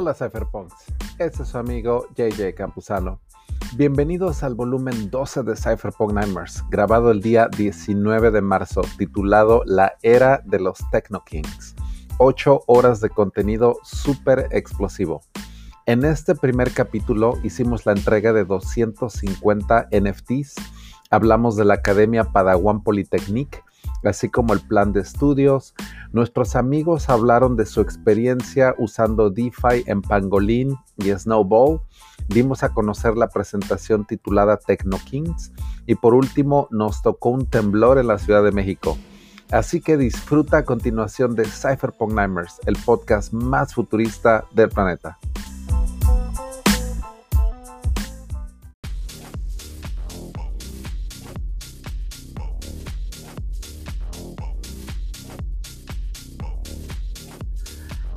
Hola Cypherpunks, este es su amigo JJ Campuzano. Bienvenidos al volumen 12 de Cypherpunk Nightmares, grabado el día 19 de marzo, titulado La Era de los Techno Kings. 8 horas de contenido súper explosivo. En este primer capítulo hicimos la entrega de 250 NFTs, hablamos de la Academia Padawan Polytechnique, así como el plan de estudios. Nuestros amigos hablaron de su experiencia usando DeFi en Pangolin y Snowball. Dimos a conocer la presentación titulada Techno Kings y por último nos tocó un temblor en la Ciudad de México. Así que disfruta a continuación de Cypherpunk Nightmares, el podcast más futurista del planeta.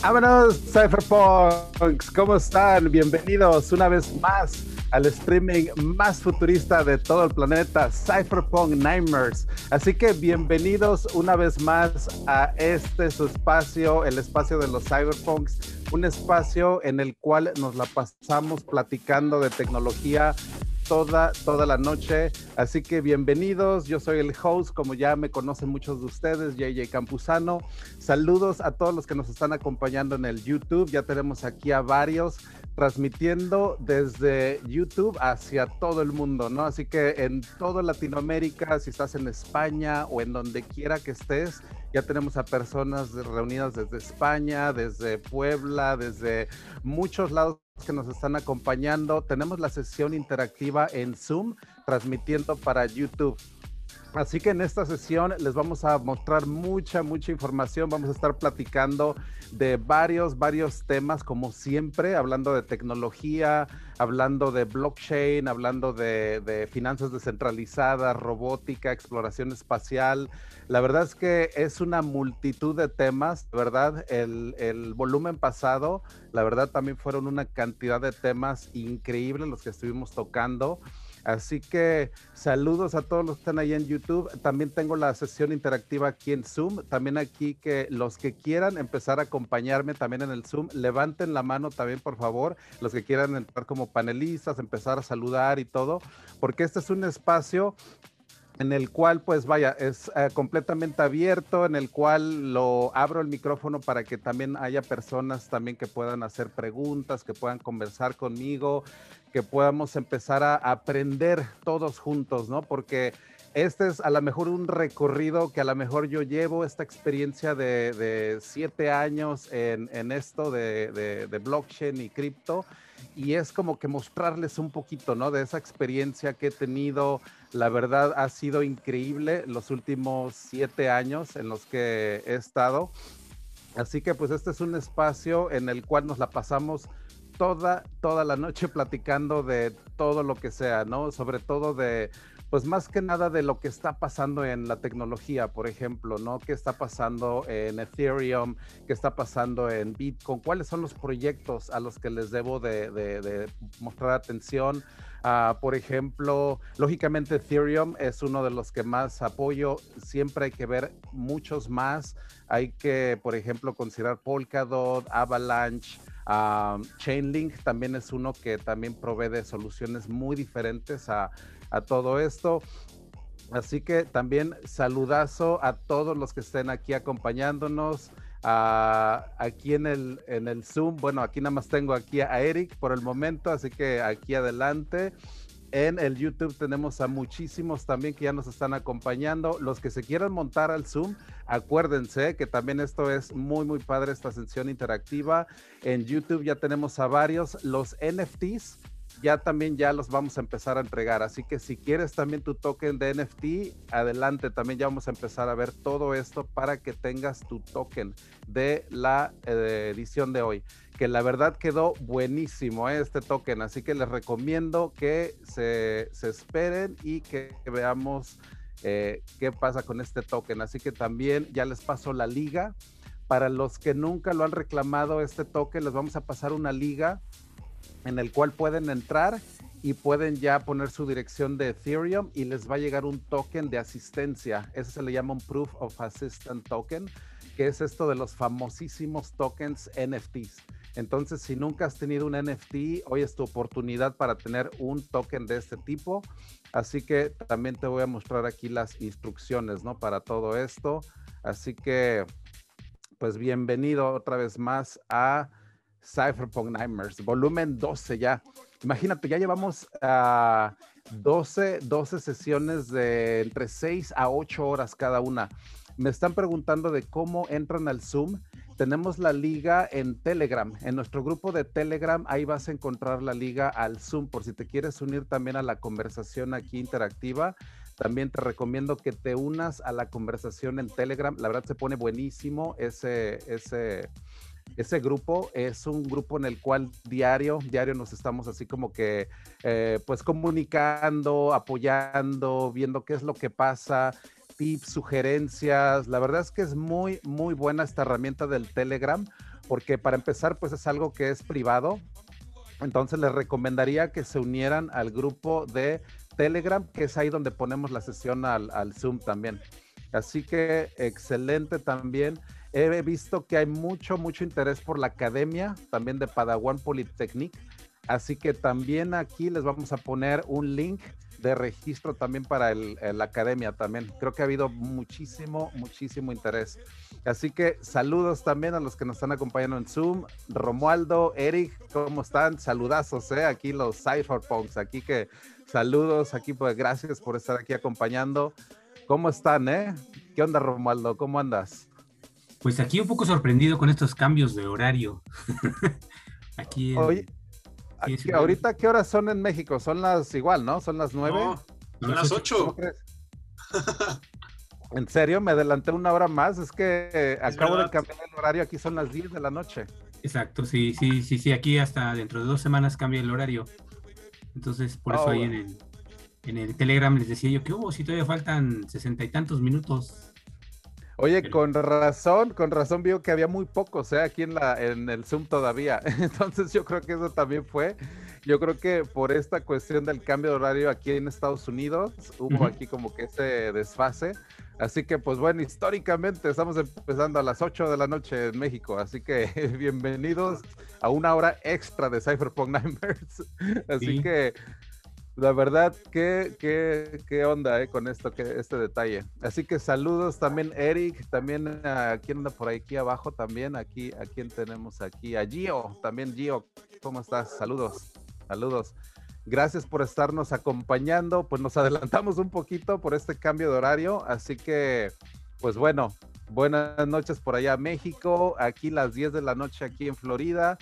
Vámonos, Cypherpunks, ¿cómo están? Bienvenidos una vez más al streaming más futurista de todo el planeta, Cypherpunk Nightmares. Así que bienvenidos una vez más a este su espacio, el espacio de los Cyberpunks, un espacio en el cual nos la pasamos platicando de tecnología toda, toda la noche. Así que bienvenidos, yo soy el host, como ya me conocen muchos de ustedes, JJ Campuzano. Saludos a todos los que nos están acompañando en el YouTube, ya tenemos aquí a varios transmitiendo desde YouTube hacia todo el mundo, ¿no? Así que en toda Latinoamérica, si estás en España o en donde quiera que estés, ya tenemos a personas reunidas desde España, desde Puebla, desde muchos lados que nos están acompañando. Tenemos la sesión interactiva en Zoom transmitiendo para YouTube. Así que en esta sesión les vamos a mostrar mucha, mucha información. Vamos a estar platicando de varios, varios temas, como siempre, hablando de tecnología, hablando de blockchain, hablando de, finanzas descentralizadas, robótica, exploración espacial. La verdad es que es una multitud de temas, ¿verdad? El, el volumen pasado, la verdad también fueron una cantidad de temas increíbles los que estuvimos tocando. Así que saludos a todos los que están ahí en YouTube. También tengo la sesión interactiva aquí en Zoom. También aquí que los que quieran empezar a acompañarme también en el Zoom, levanten la mano también, por favor. Los que quieran entrar como panelistas, empezar a saludar y todo, porque este es un espacio en el cual, pues vaya, es eh, completamente abierto, en el cual lo abro el micrófono para que también haya personas también que puedan hacer preguntas, que puedan conversar conmigo, que podamos empezar a aprender todos juntos, ¿no? Porque este es a lo mejor un recorrido que a lo mejor yo llevo esta experiencia de, siete años en, esto de, de, blockchain y cripto y es como que mostrarles un poquito, ¿no? De esa experiencia que he tenido. La verdad ha sido increíble los últimos siete años en los que he estado. Así que pues este es un espacio en el cual nos la pasamos toda, toda la noche platicando de todo lo que sea, ¿no? Sobre todo de, pues más que nada de lo que está pasando en la tecnología, por ejemplo, ¿no? ¿Qué está pasando en Ethereum? ¿Qué está pasando en Bitcoin? ¿Cuáles son los proyectos a los que les debo de, mostrar atención? Ah, por ejemplo, lógicamente Ethereum es uno de los que más apoyo. Siempre hay que ver muchos más. Hay que, por ejemplo, considerar Polkadot, Avalanche, Chainlink también es uno que también provee soluciones muy diferentes a, todo esto. Así que también saludazo a todos los que estén aquí acompañándonos. aquí en el, en el Zoom, bueno, aquí nada más tengo aquí a Eric por el momento, así que aquí adelante. En el YouTube tenemos a muchísimos también que ya nos están acompañando. Los que se quieran montar al Zoom, acuérdense que también esto es muy, muy padre, esta sesión interactiva. En YouTube ya tenemos a varios. Los NFTs ya también ya los vamos a empezar a entregar. Así que si quieres también tu token de NFT, adelante, también ya vamos a empezar a ver todo esto para que tengas tu token de la eh, edición de hoy. Que la verdad quedó buenísimo eh, este token, así que les recomiendo que se, esperen y que veamos eh, qué pasa con este token. Así que también ya les paso la liga. Para los que nunca lo han reclamado este token, les vamos a pasar una liga en el cual pueden entrar y pueden ya poner su dirección de Ethereum y les va a llegar un token de asistencia. Ese se le llama un Proof of Assistant Token, que es esto de los famosísimos tokens NFTs. Entonces, si nunca has tenido un NFT, hoy es tu oportunidad para tener un token de este tipo. Así que también te voy a mostrar aquí las instrucciones, ¿no? Para todo esto. Así que, pues bienvenido otra vez más a Cypherpunk Nightmares, volumen 12 ya. Imagínate, ya llevamos a 12, 12 sesiones de entre 6 a 8 horas cada una. Me están preguntando de cómo entran al Zoom. Tenemos la liga en Telegram. En nuestro grupo de Telegram, ahí vas a encontrar la liga al Zoom. Por si te quieres unir también a la conversación aquí interactiva, también te recomiendo que te unas a la conversación en Telegram. La verdad se pone buenísimo ese, ese, ese grupo es un grupo en el cual diario, diario nos estamos así como que, eh, pues comunicando, apoyando, viendo qué es lo que pasa, tips, sugerencias. La verdad es que es muy, muy buena esta herramienta del Telegram, porque para empezar, pues es algo que es privado. Entonces les recomendaría que se unieran al grupo de Telegram, que es ahí donde ponemos la sesión al, al Zoom también. Así que excelente también. He visto que hay mucho, mucho interés por la academia, también de Padawan Polytechnic. Así que también aquí les vamos a poner un link de registro también para la academia también. Creo que ha habido muchísimo, muchísimo interés. Así que saludos también a los que nos están acompañando en Zoom. Romualdo, Eric, ¿cómo están? Saludazos, ¿eh? Aquí los Cypherpunks, aquí que saludos, aquí pues gracias por estar aquí acompañando. ¿Cómo están, eh? ¿Qué onda, Romualdo? ¿Cómo andas? Pues aquí un poco sorprendido con estos cambios de horario. aquí, Oye, ahorita, ¿qué horas son en México? Son las igual, ¿no? Son las nueve. son las ocho. ¿En serio? Me adelanté una hora más. Es que acabo de cambiar el horario. Aquí son las diez de la noche. Exacto, sí, sí, sí, sí. Aquí hasta dentro de dos semanas cambia el horario. Entonces, por eso oh, ahí en el, en el Telegram les decía yo que hubo, si todavía faltan sesenta y tantos minutos Oye, con razón, con razón vio que había muy pocos ¿eh? aquí en, la, en el Zoom todavía. Entonces yo creo que eso también fue. Yo creo que por esta cuestión del cambio de horario aquí en Estados Unidos, hubo aquí como que ese desfase. Así que, pues bueno, históricamente estamos empezando a las 8 de la noche en México. Así que bienvenidos a una hora extra de Cypherpunk Nightmares. Así que la verdad, qué, qué, qué onda eh, con esto, que, este detalle. Así que saludos también, Eric, también a quien anda por aquí abajo, también aquí, a quien tenemos aquí, a Gio, también Gio, ¿cómo estás? Saludos, saludos. Gracias por estarnos acompañando, pues nos adelantamos un poquito por este cambio de horario, así que, pues bueno, buenas noches por allá México, aquí las 10 de la noche aquí en Florida,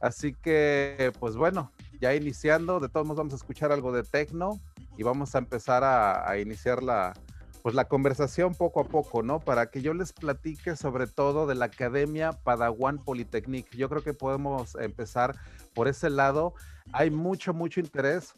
así que, pues bueno, ya iniciando, de todos modos vamos a escuchar algo de tecno y vamos a empezar a, iniciar la, pues la conversación poco a poco, ¿no? Para que yo les platique sobre todo de la Academia Padawan Polytechnic. Yo creo que podemos empezar por ese lado. Hay mucho, mucho interés.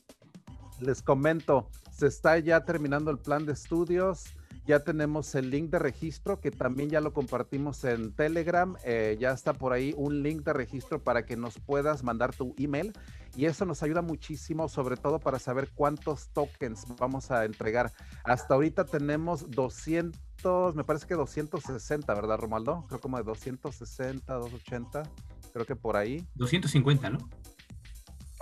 Les comento, se está ya terminando el plan de estudios. Ya tenemos el link de registro que también ya lo compartimos en Telegram. Eh, ya está por ahí un link de registro para que nos puedas mandar tu email y eso nos ayuda muchísimo, sobre todo para saber cuántos tokens vamos a entregar. Hasta ahorita tenemos 200, me parece que 260, ¿verdad, Romaldo? Creo como de 260, 280, creo que por ahí. 250, ¿no?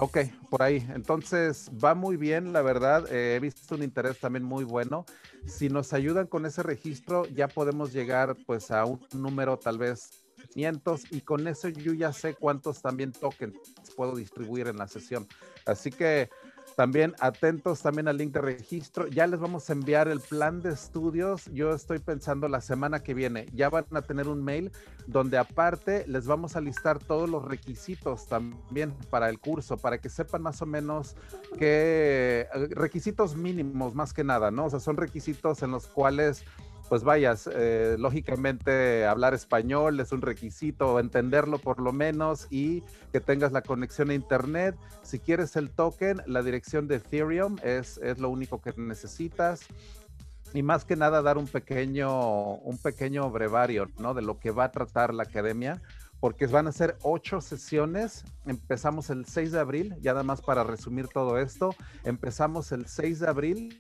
Ok, por ahí. Entonces va muy bien, la verdad. Eh, he visto un interés también muy bueno. Si nos ayudan con ese registro, ya podemos llegar pues a un número tal vez 500 y con eso yo ya sé cuántos también tokens puedo distribuir en la sesión. Así que también atentos también al link de registro. Ya les vamos a enviar el plan de estudios. Yo estoy pensando la semana que viene. Ya van a tener un mail donde aparte les vamos a listar todos los requisitos también para el curso, para que sepan más o menos qué eh, requisitos mínimos más que nada, ¿no? O sea, son requisitos en los cuales pues vayas, eh, lógicamente hablar español es un requisito, entenderlo por lo menos y que tengas la conexión a internet. Si quieres el token, la dirección de Ethereum es, es lo único que necesitas. Y más que nada dar un pequeño, un pequeño brevario, ¿no? De lo que va a tratar la academia porque van a ser ocho sesiones. Empezamos el 6 de abril, ya nada más para resumir todo esto. Empezamos el 6 de abril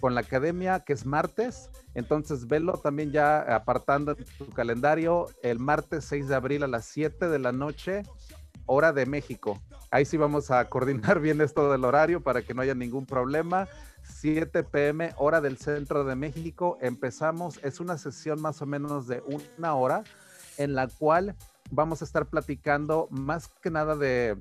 con la academia, que es martes. Entonces, velo también ya apartando tu calendario el martes 6 de abril a las 7 de la noche, hora de México. Ahí sí vamos a coordinar bien esto del horario para que no haya ningún problema. 7 pm, hora del centro de México. Empezamos, es una sesión más o menos de una hora en la cual vamos a estar platicando más que nada de,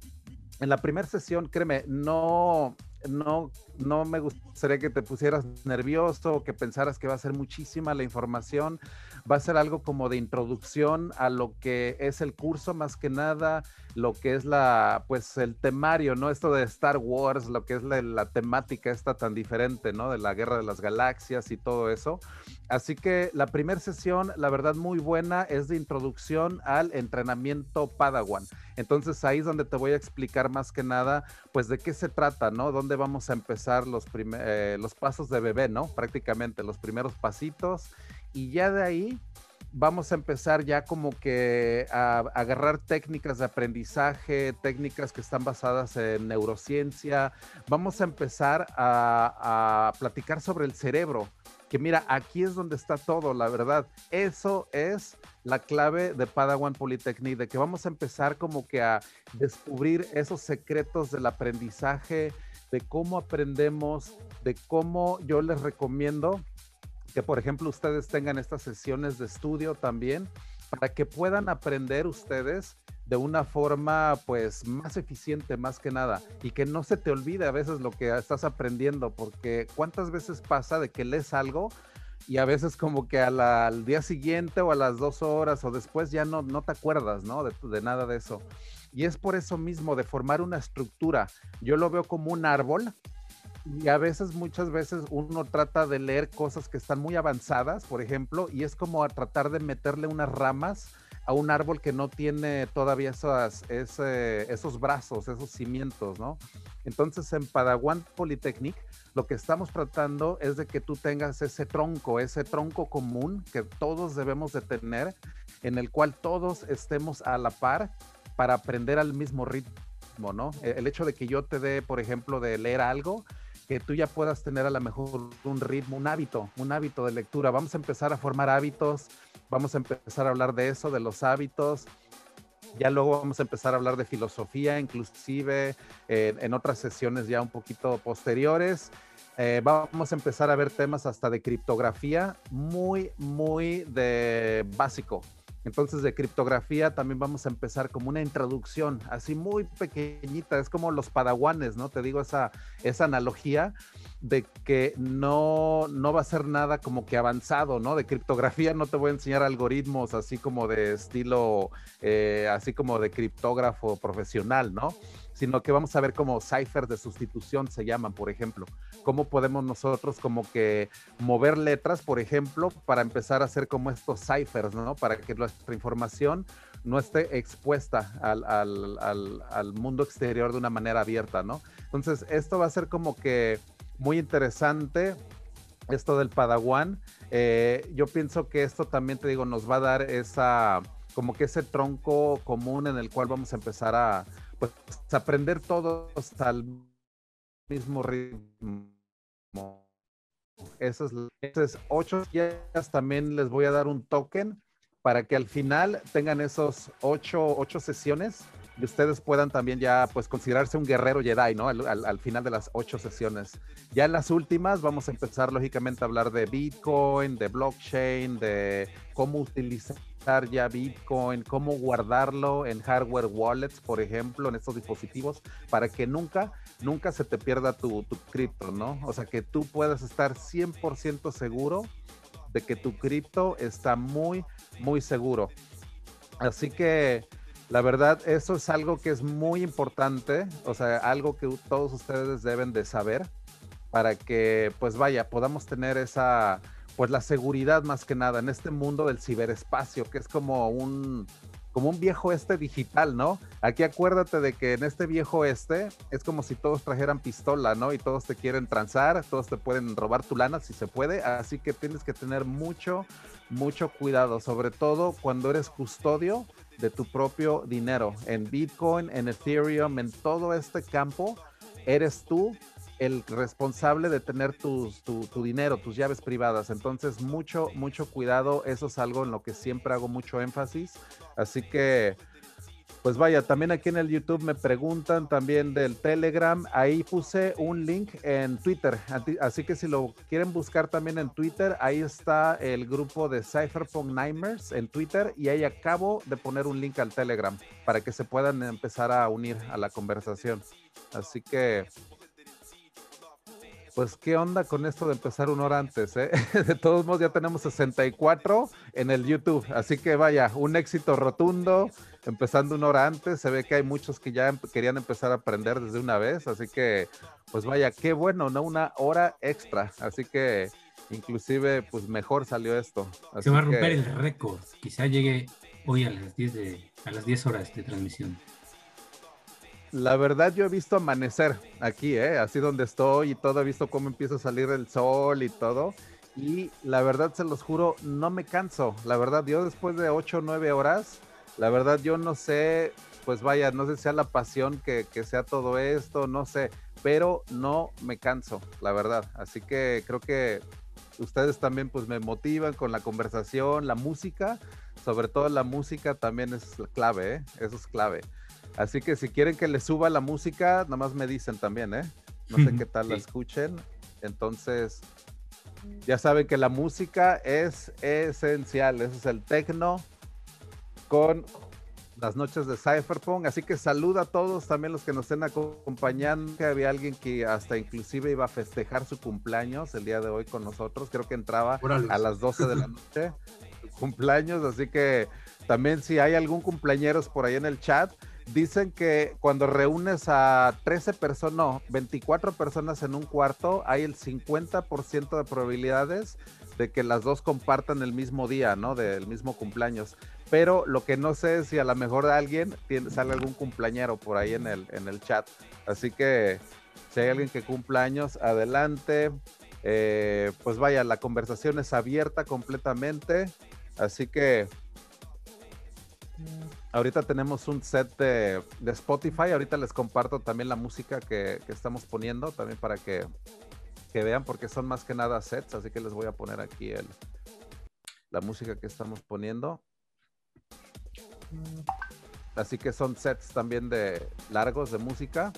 en la primera sesión, créeme, no, no, no me gustaría que te pusieras nervioso o que pensaras que va a ser muchísima la información. Va a ser algo como de introducción a lo que es el curso, más que nada, lo que es la, pues el temario, ¿no? Esto de Star Wars, lo que es la, temática esta tan diferente, ¿no? De la guerra de las galaxias y todo eso. Así que la primera sesión, la verdad, muy buena, es de introducción al entrenamiento Padawan. Entonces ahí es donde te voy a explicar más que nada, pues de qué se trata, ¿no? Dónde vamos a empezar los, eh, los pasos de bebé, ¿no? Prácticamente los primeros pasitos. Y ya de ahí vamos a empezar ya como que a, agarrar técnicas de aprendizaje, técnicas que están basadas en neurociencia. Vamos a empezar a, platicar sobre el cerebro que mira, aquí es donde está todo, la verdad. Eso es la clave de Padawan Polytechnic, de que vamos a empezar como que a descubrir esos secretos del aprendizaje, de cómo aprendemos, de cómo yo les recomiendo que, por ejemplo, ustedes tengan estas sesiones de estudio también, para que puedan aprender ustedes de una forma pues más eficiente más que nada y que no se te olvide a veces lo que estás aprendiendo porque cuántas veces pasa de que lees algo y a veces como que al día siguiente o a las dos horas o después ya no, no te acuerdas, ¿no? De, de nada de eso. Y es por eso mismo de formar una estructura. Yo lo veo como un árbol y a veces, muchas veces uno trata de leer cosas que están muy avanzadas, por ejemplo, y es como a tratar de meterle unas ramas a un árbol que no tiene todavía esas, esos brazos, esos cimientos, ¿no? Entonces en Padawan Polytechnic lo que estamos tratando es de que tú tengas ese tronco, ese tronco común que todos debemos de tener, en el cual todos estemos a la par para aprender al mismo ritmo, ¿no? E, el hecho de que yo te dé, por ejemplo, de leer algo, que tú ya puedas tener a lo mejor un ritmo, un hábito, un hábito de lectura. Vamos a empezar a formar hábitos, vamos a empezar a hablar de eso, de los hábitos. Ya luego vamos a empezar a hablar de filosofía, inclusive eh, en otras sesiones ya un poquito posteriores. Eh, vamos a empezar a ver temas hasta de criptografía, muy, muy de básico, entonces de criptografía también vamos a empezar como una introducción, así muy pequeñita, es como los padawanes, ¿no? Te digo esa, esa analogía de que no, no va a ser nada como que avanzado, ¿no? De criptografía no te voy a enseñar algoritmos así como de estilo, eh, así como de criptógrafo profesional, ¿no? Sino que vamos a ver cómo ciphers de sustitución se llaman, por ejemplo. Cómo podemos nosotros como que mover letras, por ejemplo, para empezar a hacer como estos ciphers, ¿no? Para que nuestra información no esté expuesta al, al, al, al mundo exterior de una manera abierta, ¿no? Entonces, esto va a ser como que muy interesante esto del Padawan. Eh, yo pienso que esto también, te digo, nos va a dar esa, como que ese tronco común en el cual vamos a empezar a, pues aprender todos al mismo ritmo. Esas, ocho días también les voy a dar un token para que al final tengan esos ocho, ocho sesiones y ustedes puedan también ya pues considerarse un guerrero Jedi, ¿no? Al, al, final de las ocho sesiones. Ya en las últimas vamos a empezar lógicamente a hablar de Bitcoin, de blockchain, de cómo utilizar ya Bitcoin, cómo guardarlo en hardware wallets, por ejemplo, en estos dispositivos, para que nunca, nunca se te pierda tu, tu cripto, ¿no? O sea, que tú puedas estar 100% seguro de que tu cripto está muy, muy seguro. Así que la verdad, eso es algo que es muy importante, o sea, algo que todos ustedes deben de saber para que, pues vaya, podamos tener esa pues la seguridad más que nada en este mundo del ciberespacio, que es como un, como un viejo este digital, ¿no? Aquí acuérdate de que en este viejo este es como si todos trajeran pistola, ¿no? Y todos te quieren transar, todos te pueden robar tu lana si se puede, así que tienes que tener mucho, mucho cuidado, sobre todo cuando eres custodio de tu propio dinero, en Bitcoin, en Ethereum, en todo este campo, eres tú el responsable de tener tu, tu, dinero, tus llaves privadas. Entonces, mucho, mucho cuidado. Eso es algo en lo que siempre hago mucho énfasis. Así que, pues vaya, también aquí en el YouTube me preguntan también del Telegram. Ahí puse un link en Twitter. Así que si lo quieren buscar también en Twitter, ahí está el grupo de Cypherpunk Nightmares en Twitter. Y ahí acabo de poner un link al Telegram para que se puedan empezar a unir a la conversación. Así que pues qué onda con esto de empezar una hora antes, ¿eh? De todos modos ya tenemos 64 en el YouTube, así que vaya, un éxito rotundo, empezando una hora antes, se ve que hay muchos que ya querían empezar a aprender desde una vez, así que pues vaya, qué bueno, ¿no? Una hora extra, así que inclusive pues mejor salió esto. se va a romper el récord, quizá llegue hoy a las 10 de, a las 10 horas de transmisión. La verdad, yo he visto amanecer aquí, ¿eh? así donde estoy y todo, he visto cómo empieza a salir el sol y todo. Y la verdad, se los juro, no me canso. La verdad, yo después de 8 o 9 horas, la verdad, yo no sé, pues vaya, no sé si sea la pasión que, que sea todo esto, no sé, pero no me canso, la verdad. Así que creo que ustedes también pues me motivan con la conversación, la música, sobre todo la música también es clave, ¿eh? eso es clave. Así que si quieren que les suba la música, nada más me dicen también, ¿eh? No sé qué tal la escuchen. Entonces, ya saben que la música es esencial. Ese es el techno con las noches de Cypherpunk. Así que saluda a todos, también los que nos estén acompañando. Que había alguien que hasta inclusive iba a festejar su cumpleaños el día de hoy con nosotros. Creo que entraba a las 12 de la noche. cumpleaños, así que también si hay algún cumpleañeros por ahí en el chat, Dicen que cuando reúnes a 13 personas, no, 24 personas en un cuarto, hay el 50% de probabilidades de que las dos compartan el mismo día, ¿no? Del mismo cumpleaños. Pero lo que no sé es si a lo mejor alguien sale algún cumpleañero por ahí en el, en el chat. Así que si hay alguien que cumpla años, adelante. Eh, pues vaya, la conversación es abierta completamente. Así que Ahorita tenemos un set de, Spotify. Ahorita les comparto también la música que, estamos poniendo, también para que, vean, porque son más que nada sets. Así que les voy a poner aquí la música que estamos poniendo. Así que son sets también de largos de música.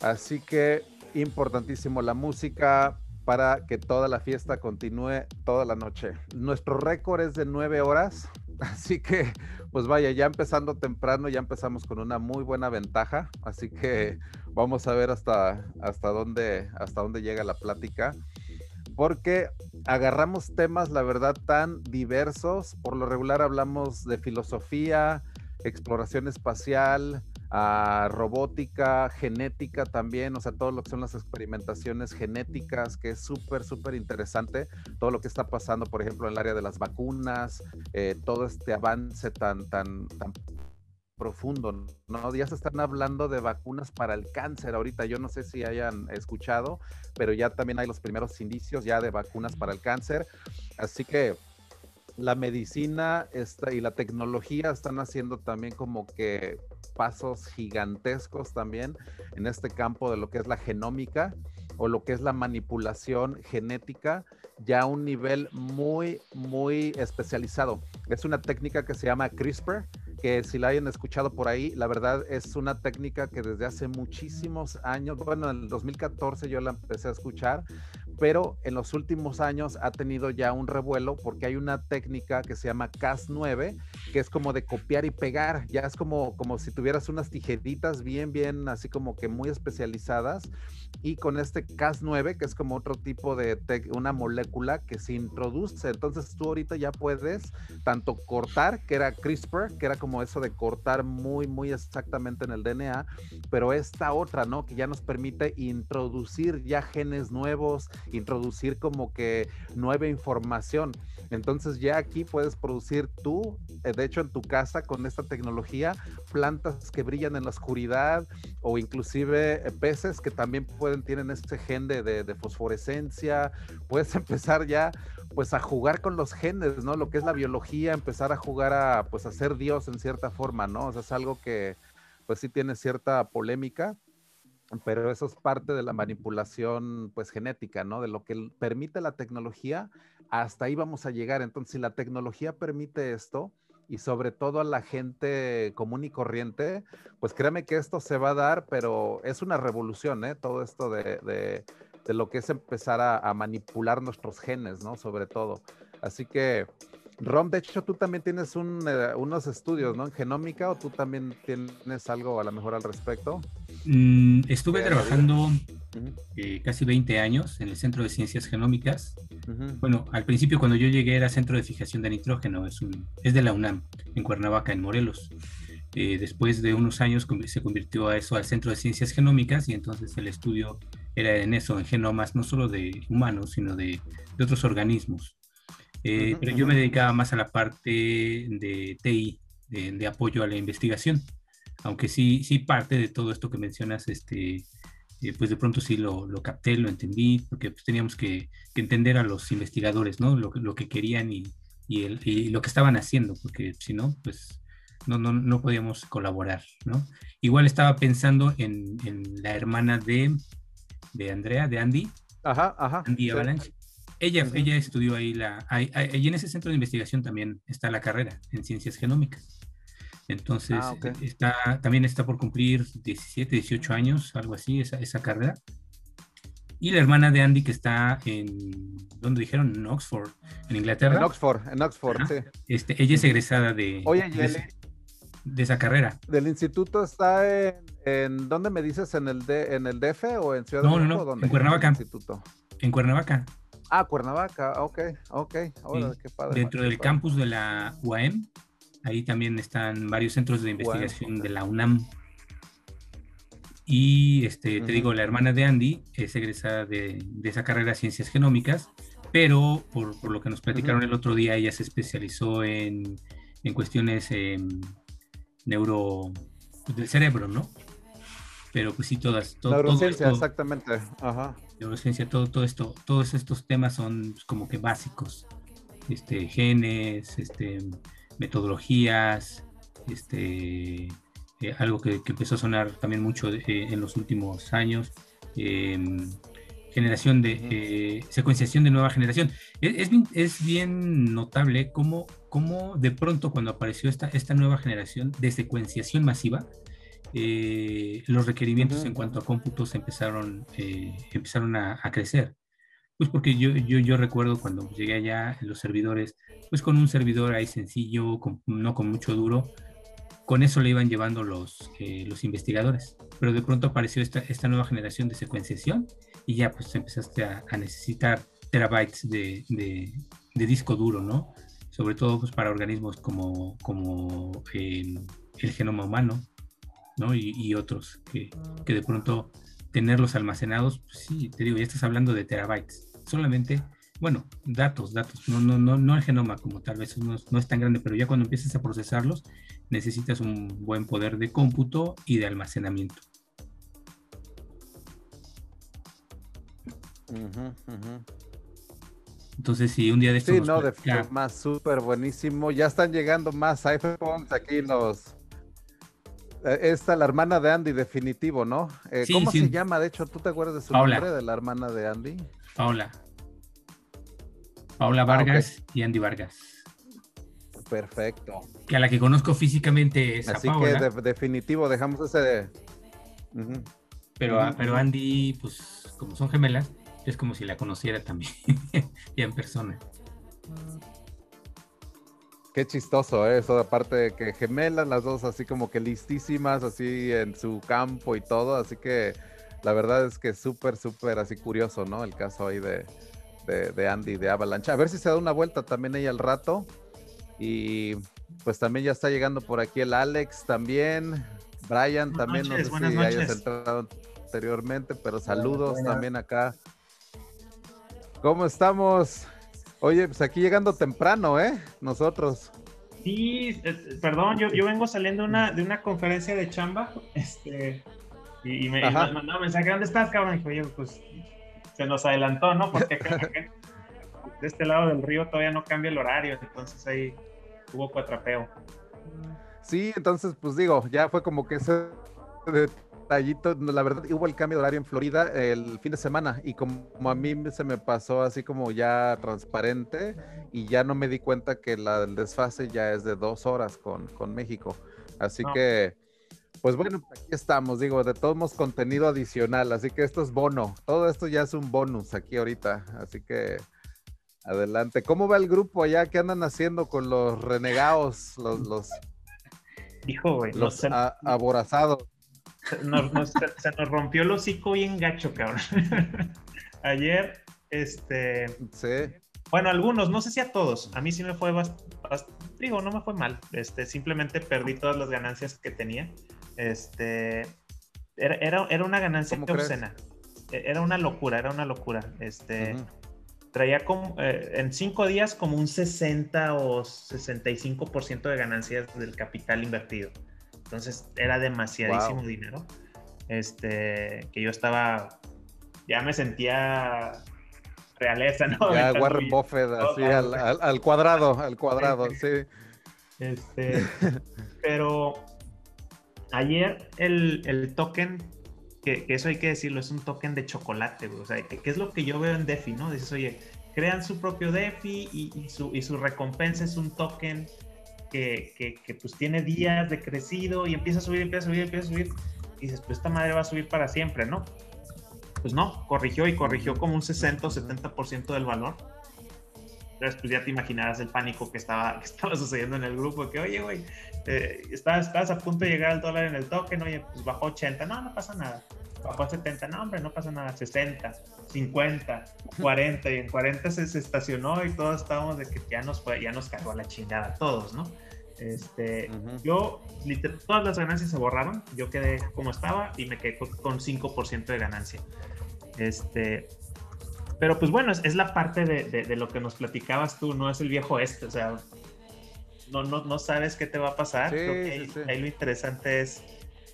Así que importantísimo la música para que toda la fiesta continúe toda la noche. Nuestro récord es de nueve horas, así que pues vaya, ya empezando temprano, ya empezamos con una muy buena ventaja, así que vamos a ver hasta, hasta, dónde, hasta dónde llega la plática, porque agarramos temas, la verdad, tan diversos, por lo regular hablamos de filosofía, exploración espacial, a robótica, genética también, o sea, todo lo que son las experimentaciones genéticas, que es súper, súper interesante, todo lo que está pasando, por ejemplo, en el área de las vacunas, eh, todo este avance tan, tan, tan profundo, ¿no? Ya se están hablando de vacunas para el cáncer ahorita, yo no sé si hayan escuchado, pero ya también hay los primeros indicios ya de vacunas para el cáncer, así que la medicina está, y la tecnología están haciendo también como que pasos gigantescos también en este campo de lo que es la genómica o lo que es la manipulación genética ya a un nivel muy, muy especializado. Es una técnica que se llama CRISPR, que si la hayan escuchado por ahí, la verdad es una técnica que desde hace muchísimos años, bueno, en el 2014 yo la empecé a escuchar, pero en los últimos años ha tenido ya un revuelo porque hay una técnica que se llama Cas9, que es como de copiar y pegar, ya es como, como si tuvieras unas tijeritas bien, bien, así como que muy especializadas, y con este Cas9, que es como otro tipo de, una molécula que se introduce, entonces tú ahorita ya puedes tanto cortar, que era CRISPR, que era como eso de cortar muy, muy exactamente en el DNA, pero esta otra, ¿no? Que ya nos permite introducir ya genes nuevos, introducir como que nueva información. Entonces ya aquí puedes producir tú, eh, de hecho en tu casa con esta tecnología, plantas que brillan en la oscuridad o inclusive eh, peces que también pueden, tienen este gen de, de, fosforescencia. Puedes empezar ya pues a jugar con los genes, ¿no? Lo que es la biología, empezar a jugar a pues a ser Dios en cierta forma, ¿no? O sea, es algo que pues sí tiene cierta polémica pero eso es parte de la manipulación pues genética, ¿no? De lo que permite la tecnología, hasta ahí vamos a llegar. Entonces, si la tecnología permite esto, y sobre todo a la gente común y corriente, pues créeme que esto se va a dar, pero es una revolución, ¿eh? Todo esto de, de, de lo que es empezar a, a, manipular nuestros genes, ¿no? Sobre todo. Así que, Rom, de hecho, tú también tienes un, eh, unos estudios, ¿no? En genómica, o tú también tienes algo a lo mejor al respecto. Mm, estuve trabajando eh, casi 20 años en el Centro de Ciencias Genómicas. Uh -huh. Bueno, al principio cuando yo llegué era Centro de Fijación de Nitrógeno, es, un, es de la UNAM, en Cuernavaca, en Morelos. Eh, después de unos años se convirtió a eso al Centro de Ciencias Genómicas y entonces el estudio era en eso, en genomas, no solo de humanos, sino de, de otros organismos. Eh, uh -huh, pero yo me dedicaba más a la parte de TI, de, de, apoyo a la investigación, aunque sí, sí parte de todo esto que mencionas, este, eh, pues de pronto sí lo, lo, capté, lo entendí, porque pues teníamos que, que, entender a los investigadores, ¿no? Lo, lo que querían y, y, el, y, lo que estaban haciendo, porque si no, pues no, no, no podíamos colaborar, ¿no? Igual estaba pensando en, en la hermana de, de Andrea, de Andy, ajá, ajá, Andy Avalanche. Sí. Ella, ella estudió ahí la, ahí, ahí, en ese centro de investigación también está la carrera en ciencias genómicas. Entonces, ah, okay. está, también está por cumplir 17, 18 años, algo así, esa, esa carrera. Y la hermana de Andy que está en, ¿dónde dijeron? En Oxford, en Inglaterra. En Oxford, en Oxford, Ajá. sí. Este, ella es egresada de, Oye, de, de, esa carrera. ¿Del instituto está en, en dónde me dices? ¿En el, de, en el DF o en Ciudad no, de México? No, no, no, en Cuernavaca. En Cuernavaca. Ah, Cuernavaca, ok, ok. Ahora, sí. qué padre. Dentro qué del padre. campus de la UAM, ahí también están varios centros de investigación UAM. de la UNAM. Y este, te uh -huh. digo, la hermana de Andy es egresada de, de esa carrera de ciencias genómicas, pero por, por, lo que nos platicaron uh -huh. el otro día, ella se especializó en, en cuestiones eh, neuro del cerebro, ¿no? Pero pues sí, todas. To, Neurociencia, todo esto, exactamente. Ajá. Neurociencia, todo, todo esto, todos estos temas son como que básicos. Este, genes, este, metodologías, este, eh, algo que, que, empezó a sonar también mucho eh, en los últimos años, eh, generación de eh, secuenciación de nueva generación. Es, es, bien, es bien notable cómo, cómo, de pronto cuando apareció esta, esta nueva generación de secuenciación masiva, eh, los requerimientos uh -huh. en cuanto a cómputos empezaron, eh, empezaron a, a, crecer. Pues porque yo, yo, yo recuerdo cuando llegué allá, los servidores, pues con un servidor ahí sencillo, con, no con mucho duro, con eso le iban llevando los, eh, los investigadores. Pero de pronto apareció esta, esta nueva generación de secuenciación y ya pues empezaste a, a necesitar terabytes de, de, de, disco duro, ¿no? Sobre todo pues para organismos como, como el genoma humano, ¿no? Y, y otros que, que, de pronto tenerlos almacenados, pues sí, te digo, ya estás hablando de terabytes. Solamente, bueno, datos, datos, no, no, no, no el genoma como tal vez no, no es tan grande, pero ya cuando empiezas a procesarlos, necesitas un buen poder de cómputo y de almacenamiento. Uh -huh, uh -huh. Entonces, si un día de estos. Sí, no, de más súper buenísimo. Ya están llegando más iPhones aquí los eh, esta, la hermana de Andy, definitivo, ¿no? Eh, sí, ¿Cómo sí. se llama? De hecho, ¿tú te acuerdas de su nombre, de la hermana de Andy? Paula. Paula Vargas ah, okay. y Andy Vargas. Perfecto. Que a la que conozco físicamente es Así a que de, definitivo, dejamos ese de... Uh -huh. pero, uh -huh. pero Andy, pues como son gemelas, es como si la conociera también, ya en persona. Qué chistoso ¿eh? eso, aparte de que gemelas las dos así como que listísimas, así en su campo y todo, así que la verdad es que súper, súper así curioso, ¿no? El caso ahí de, de, de, Andy, de Avalanche. A ver si se da una vuelta también ella al rato. Y pues también ya está llegando por aquí el Alex también, Brian buenas también, noches, no sé si noches. hayas entrado anteriormente, pero saludos buenas. también acá. ¿Cómo estamos? Oye, pues aquí llegando temprano, ¿eh? Nosotros. Sí, es, perdón, yo, yo vengo saliendo una, de una conferencia de chamba, este, y, y me, me mandó mensaje, ¿dónde estás, cabrón? Y dijo, oye, pues se nos adelantó, ¿no? Porque acá, acá, de este lado del río todavía no cambia el horario, entonces ahí hubo cuatrapeo. Sí, entonces, pues digo, ya fue como que ese la verdad hubo el cambio de horario en Florida el fin de semana y como a mí se me pasó así como ya transparente y ya no me di cuenta que la, el desfase ya es de dos horas con, con México. Así que, pues bueno, aquí estamos, digo, de todos modos contenido adicional, así que esto es bono, todo esto ya es un bonus aquí ahorita, así que adelante. ¿Cómo va el grupo allá? ¿Qué andan haciendo con los renegados, los... los... Hijo, güey, los aborazados? Se, nos rompió el hocico bien gacho, cabrón. Ayer, este. Sí. Bueno, algunos, no sé si a todos. A mí sí me fue bastante. digo, no me fue mal. Este, simplemente perdí todas las ganancias que tenía. Este. Era, era, una ganancia obscena. E, era una locura, era una locura. Este. Traía como, eh, en cinco días como un 60 o 65% de ganancias del capital invertido. Entonces era demasiadísimo dinero. Este, que yo estaba, ya me sentía realeza, ¿no? Ya Warren Buffett, así al, cuadrado, al cuadrado, sí. Este, pero ayer el, el token, que, eso hay que decirlo, es un token de chocolate, O sea, que, es lo que yo veo en DeFi, ¿no? Dices, oye, crean su propio DeFi y, su, y su recompensa es un token que, pues tiene días de crecido y empieza a subir, empieza a subir, empieza a subir. Y dices, pues esta madre va a subir para siempre, ¿no? Pues no, corrigió y corrigió como un 60 o 70% del valor. Entonces, pues ya te imaginarás el pánico que estaba, que estaba sucediendo en el grupo, que oye, güey, eh, estás, estás a punto de llegar al dólar en el token, oye, pues bajó 80, no, no pasa nada bajó a 70, no hombre, no pasa nada, 60, 50, 40, y en 40 se, estacionó y todos estábamos de que ya nos fue, ya nos cagó la chingada, todos, ¿no? Este, yo, todas las ganancias se borraron, yo quedé como estaba y me quedé con 5% de ganancia. Este, pero pues bueno, es, la parte de, de, lo que nos platicabas tú, no es el viejo este, o sea, no, no, no sabes qué te va a pasar. ahí, lo interesante es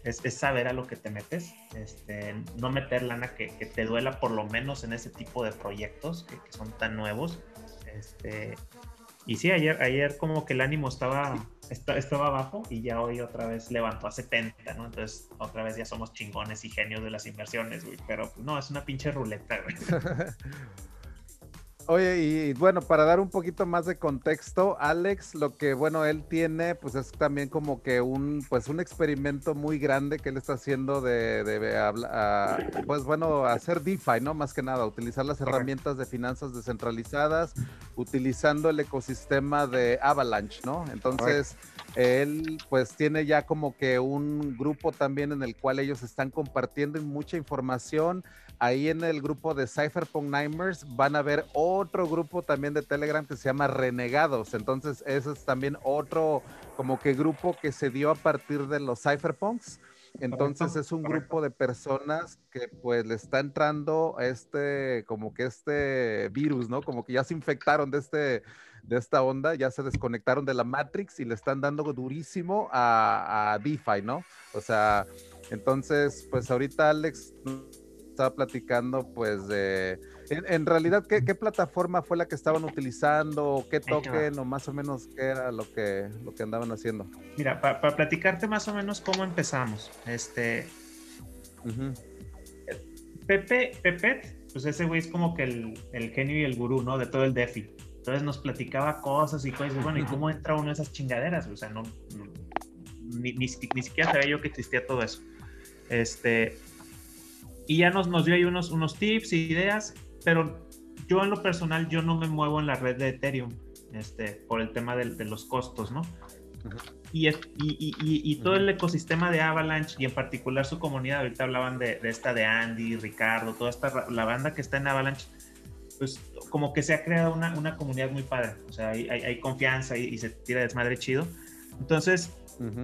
es, saber a lo que te metes, este, no meter lana que, te duela por lo menos en ese tipo de proyectos que, son tan nuevos. Este, y sí, ayer, ayer como que el ánimo estaba, estaba bajo y ya hoy otra vez levantó a 70, ¿no? Entonces otra vez ya somos chingones y genios de las inversiones, güey. Pero no, es una pinche ruleta, güey. Oye, y bueno, para dar un poquito más de contexto, Alex, lo que bueno él tiene, pues es también como que un, pues un experimento muy grande que él está haciendo de, de, pues bueno, hacer DeFi, ¿no? Más que nada, utilizar las herramientas de finanzas descentralizadas, utilizando el ecosistema de Avalanche, ¿no? Entonces, él pues tiene ya como que un grupo también en el cual ellos están compartiendo mucha información ahí en el grupo de Cypherpunk Nightmares van a ver otro grupo también de Telegram que se llama Renegados. Entonces, ese es también otro como que grupo que se dio a partir de los Cypherpunks. Entonces es un grupo de personas que pues le está entrando este, como que este virus, ¿no? Como que ya se infectaron de este, de esta onda, ya se desconectaron de la Matrix y le están dando durísimo a, a DeFi, ¿no? O sea, entonces, pues ahorita Alex estaba platicando, pues, de. En, realidad, ¿qué, plataforma fue la que estaban utilizando? ¿Qué token? O más o menos, ¿qué era lo que, lo que andaban haciendo? Mira, para platicarte más o menos cómo empezamos. Este. Pepe, Pepe, pues ese güey es como que el, genio y el gurú, ¿no? De todo el DeFi. Entonces nos platicaba cosas y cosas. Bueno, ¿y cómo entra uno de esas chingaderas? O sea, no. ni, ni, ni siquiera sabía yo que existía todo eso. Este, y ya nos, nos dio ahí unos, unos tips ideas, pero yo en lo personal, yo no me muevo en la red de Ethereum, este, por el tema de, de los costos, ¿no? y, y, y, y, todo el ecosistema de Avalanche y en particular su comunidad, ahorita hablaban de, de, esta de Andy, Ricardo, toda esta, la banda que está en Avalanche, pues como que se ha creado una, una comunidad muy padre, o sea, hay, hay, hay confianza y, se tira desmadre chido. Entonces,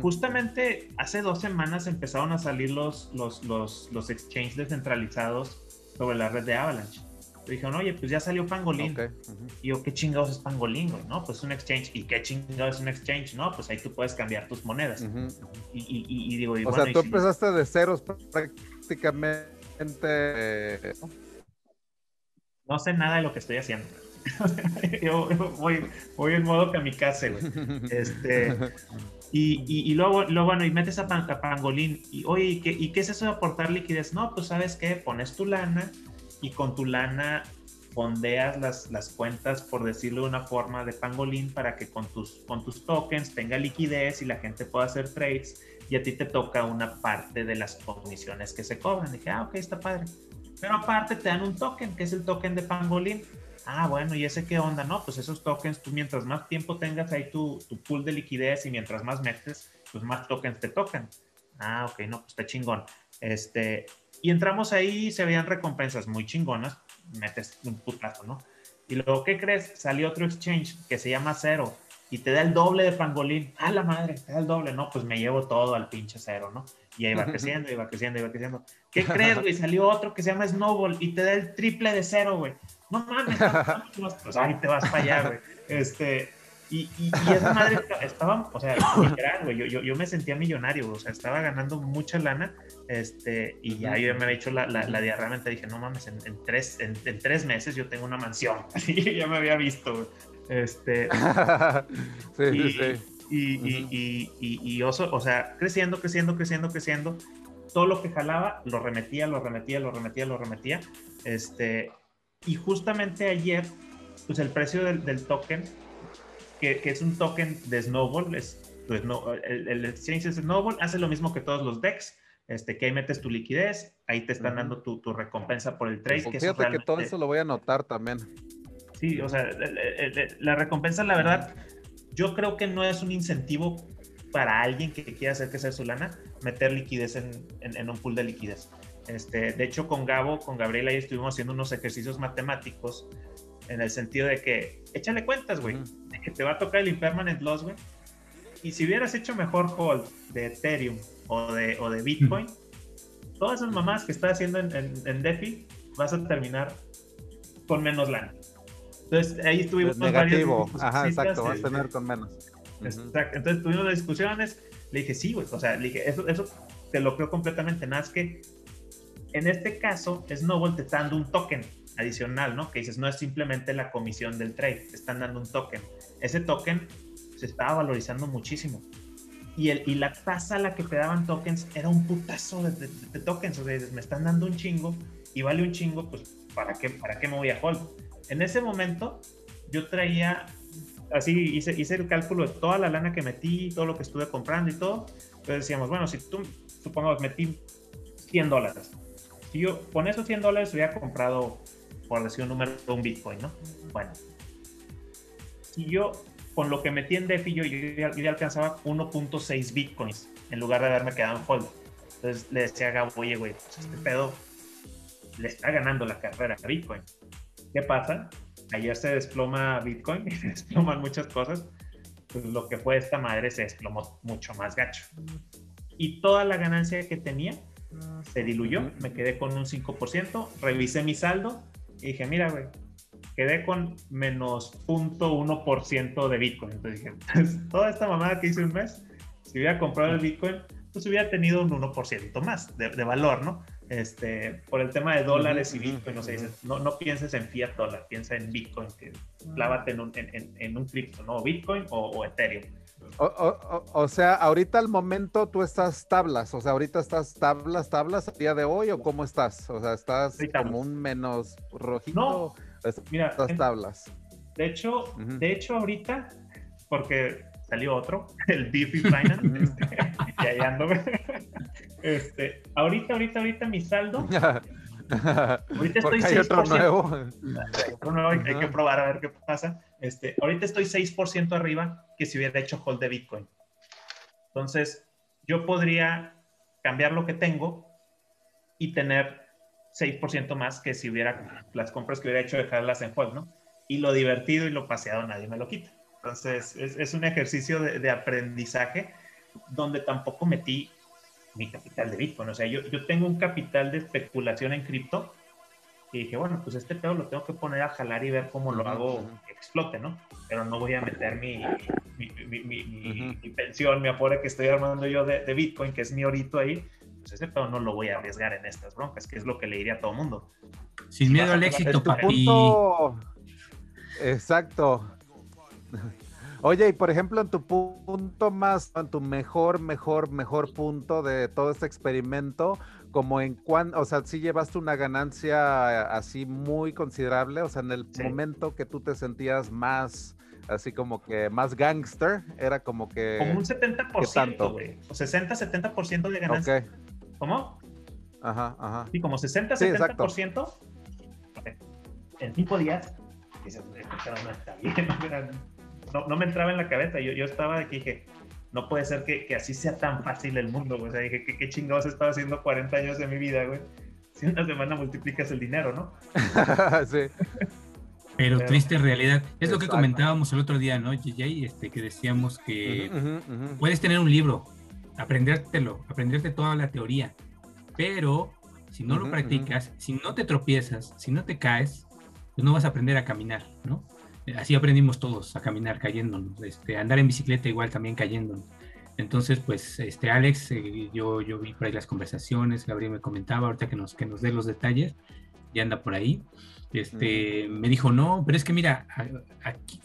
Justamente hace dos semanas empezaron a salir los, los, los, los exchanges descentralizados sobre la red de Avalanche. Dijeron, oye, pues ya salió Pangolin. Y yo, ¿qué chingados es Pangolin? No, pues un exchange. ¿Y qué chingados es un exchange? No, pues ahí tú puedes cambiar tus monedas. y, y, digo, o sea, tú empezaste de ceros prácticamente. No sé nada de lo que estoy haciendo. yo, voy, voy, en modo kamikaze, güey. Este, y, y, luego, luego, bueno, y metes a, Pangolín. Y, oye, ¿y qué, ¿y qué es eso de aportar liquidez? No, pues, ¿sabes qué? Pones tu lana y con tu lana fondeas las, las cuentas, por decirlo de una forma, de Pangolín para que con tus, con tus tokens tenga liquidez y la gente pueda hacer trades y a ti te toca una parte de las comisiones que se cobran. dije, ah, ok, está padre. Pero aparte te dan un token, que es el token de Pangolin. Ah, bueno, ¿y ese qué onda? No, pues esos tokens, tú mientras más tiempo tengas ahí tu, tu pool de liquidez y mientras más metes, pues más tokens te tocan. Ah, ok, no, pues está chingón. Este, y entramos ahí, se veían recompensas muy chingonas, metes un putazo, ¿no? Y luego, ¿qué crees? Salió otro exchange que se llama Cero y te da el doble de pangolín. ¡Ah, la madre! Te da el doble. No, pues me llevo todo al pinche cero, ¿no? Y ahí va creciendo, y va creciendo, y va creciendo. ¿Qué crees, güey? Salió otro que se llama Snowball y te da el triple de cero, güey. No mames, pues ahí te vas para allá, güey. Este, y, y, esa madre estaba, o sea, literal, güey, yo, yo, yo, me sentía millonario, o sea, estaba ganando mucha lana, este, y ya yo me había hecho la, la, la diarrea, dije, no mames, en, tres, en, en, tres meses yo tengo una mansión, y ya me había visto, güey. Este, sí, y, sí, Y, y, y, oso, o sea, creciendo, creciendo, creciendo, creciendo. Todo lo que jalaba, lo remetía, lo remetía, lo remetía, lo remetía. Este, y justamente ayer, pues el precio del, del token, que, que, es un token de Snowball, es, pues, no, el, el, exchange Snowball, hace lo mismo que todos los DEX. Este, que ahí metes tu liquidez, ahí te están dando tu, tu recompensa por el trade. Pues fíjate que todo eso lo voy a anotar también. Sí, o sea, la recompensa, la verdad, yo creo que no es un incentivo para alguien que quiera hacer que sea su lana, meter liquidez en, en, un pool de liquidez. Este, de hecho, con Gabo, con Gabriela, ahí estuvimos haciendo unos ejercicios matemáticos en el sentido de que, échale cuentas, güey, de que te va a tocar el impermanent loss, güey. Y si hubieras hecho mejor hold de Ethereum o de, o de Bitcoin, todas esas mamás que estás haciendo en, en, en DeFi, vas a terminar con menos lana. Entonces ahí estuvimos negativo. Ajá, exacto, vas a tener con menos. Exacto. Entonces tuvimos las discusiones. Le dije, sí, güey. O sea, le dije, eso, eso te lo creo completamente. Nada es que en este caso, Snowball te está dando un token adicional, ¿no? Que dices, no es simplemente la comisión del trade, te están dando un token. Ese token se estaba valorizando muchísimo. Y, el, y la tasa a la que te daban tokens era un putazo de, de, tokens. O sea, me están dando un chingo y vale un chingo, pues, ¿para qué, para qué me voy a hold? en ese momento yo traía, así hice, hice el cálculo de toda la lana que metí, todo lo que estuve comprando y todo. Entonces decíamos, bueno, si tú, supongamos, metí 100 dólares. Si yo con esos 100 dólares hubiera comprado, por decir un número, un Bitcoin, ¿no? Bueno, si yo con lo que metí en DeFi, yo, ya, alcanzaba 1.6 Bitcoins en lugar de haberme quedado en hold. Entonces le decía a Gabo, oye, güey, pues este pedo le está ganando la carrera a Bitcoin. ¿Qué pasa? Ayer se desploma Bitcoin y se desploman muchas cosas. Pues lo que fue esta madre se desplomó mucho más gacho. Y toda la ganancia que tenía se diluyó. Me quedé con un 5%. Revisé mi saldo y dije, mira, güey, quedé con menos 0.1% de Bitcoin. Entonces dije, pues, toda esta mamada que hice un mes, si hubiera comprado el Bitcoin, pues hubiera tenido un 1% más de, de valor, ¿no? este, por el tema de dólares y Bitcoin, no, no, pienses en fiat dólar, piensa en Bitcoin, que clávate en un, en, en un cripto, ¿no? Bitcoin o, Ethereum. O, sea, ahorita al momento tú estás tablas, o sea, ahorita estás tablas, tablas a día de hoy o cómo estás? O sea, estás como un menos rojito. No, mira, estás tablas. De hecho, de hecho ahorita, porque salió otro, el DeFi Finance, y ahí ando. Este, ahorita, ahorita, ahorita mi saldo. ahorita estoy hay otro nuevo. otro nuevo, hay, que probar a ver qué pasa. Este, ahorita estoy 6% arriba que si hubiera hecho hold de Bitcoin. Entonces, yo podría cambiar lo que tengo y tener 6% más que si hubiera las compras que hubiera hecho dejarlas en hold, ¿no? Y lo divertido y lo paseado nadie me lo quita. Entonces, es, es un ejercicio de, de, aprendizaje donde tampoco metí mi capital de Bitcoin. O sea, yo, yo tengo un capital de especulación en cripto y dije, bueno, pues este pedo lo tengo que poner a jalar y ver cómo lo hago que explote, ¿no? Pero no voy a meter mi, mi, mi, mi, pensión, mi apoyo que estoy armando yo de, de, Bitcoin, que es mi orito ahí. Pues ese pedo no lo voy a arriesgar en estas broncas, que es lo que le diría a todo mundo. Sin miedo al éxito, papi. Punto... Exacto. Oye, y por ejemplo, en tu punto más, en tu mejor, mejor, mejor punto de todo este experimento, como en cuán, o sea, si llevaste una ganancia así muy considerable, o sea, en el momento que tú te sentías más, así como que más gangster, era como que... Como un 70%, güey. O 60, 70% de ganancia. Okay. ¿Cómo? Ajá, ajá. Sí, como 60, 70%. En cinco días. no, no, me entraba en la cabeza. Yo, yo estaba de que dije, no puede ser que, que, así sea tan fácil el mundo, güey. O sea, dije, ¿qué, qué chingados he estado haciendo 40 años de mi vida, güey? Si una semana multiplicas el dinero, ¿no? sí. Pero, triste realidad. Es lo que comentábamos el otro día, ¿no, JJ? Este, que decíamos que puedes tener un libro, aprendértelo, aprenderte toda la teoría, pero si no lo practicas, si no te tropiezas, si no te caes, pues no vas a aprender a caminar, ¿no? Así aprendimos todos a caminar cayéndonos, este, andar en bicicleta igual también cayéndonos. Entonces, pues, este, Alex, eh, yo, yo vi por ahí las conversaciones, Gabriel me comentaba, ahorita que nos, que nos dé los detalles, ya anda por ahí. Este, Me dijo, no, pero es que mira, aquí,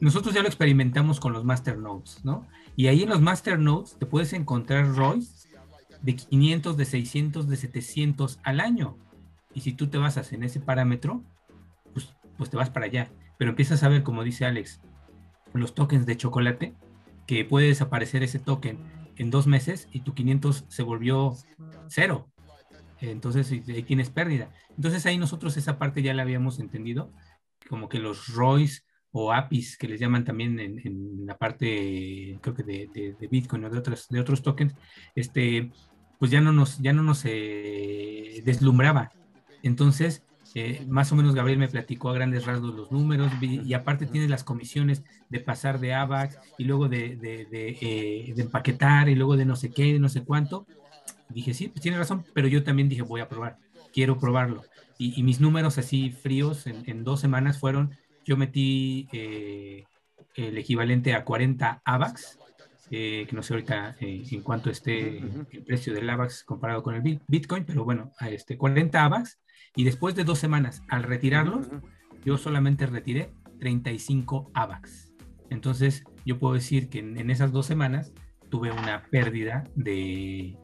nosotros ya lo experimentamos con los Master Notes, ¿no? Y ahí en los Master Notes te puedes encontrar ROIs de 500, de 600, de 700 al año. Y si tú te basas en ese parámetro, pues, pues te vas para allá pero empiezas a ver, como dice Alex, los tokens de chocolate, que puede desaparecer ese token en dos meses y tu 500 se volvió cero. Entonces ahí tienes pérdida. Entonces ahí nosotros esa parte ya la habíamos entendido, como que los ROIs o APIs que les llaman también en, la parte, creo que de, Bitcoin o de otros, de otros tokens, este, pues ya no nos, ya no nos eh, deslumbraba. Entonces, eh, más o menos Gabriel me platicó a grandes rasgos los números y aparte tiene las comisiones de pasar de AVAX y luego de, de, eh, de, empaquetar y luego de no sé qué, no sé cuánto. Dije, sí, pues tiene razón, pero yo también dije, voy a probar, quiero probarlo. Y, mis números así fríos en, dos semanas fueron, yo metí eh, el equivalente a 40 AVAX, que no sé ahorita en cuánto esté el precio del AVAX comparado con el Bitcoin, pero bueno, a este 40 AVAX y después de dos semanas, al retirarlos, yo solamente retiré 35 AVAX. Entonces, yo puedo decir que en, esas dos semanas tuve una pérdida de,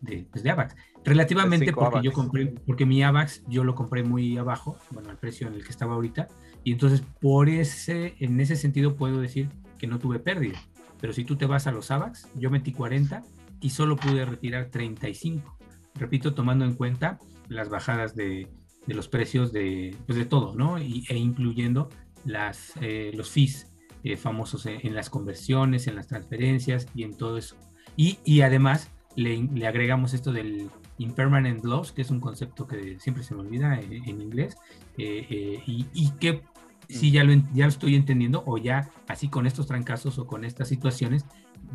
de, pues, AVAX. Relativamente porque yo compré, porque mi AVAX yo lo compré muy abajo, bueno, al precio en el que estaba ahorita, y entonces por ese, en ese sentido puedo decir que no tuve pérdida. Pero si tú te vas a los AVAX, yo metí 40 y solo pude retirar 35. Repito, tomando en cuenta las bajadas de, de los precios de, pues de todo, ¿no? Y, e incluyendo las, eh, los fees eh, famosos en, las conversiones, en las transferencias y en todo eso. Y, y además le, le, agregamos esto del impermanent loss, que es un concepto que siempre se me olvida en, inglés, eh, y, y, que sí ya lo, ya lo estoy entendiendo, o ya así con estos trancazos o con estas situaciones,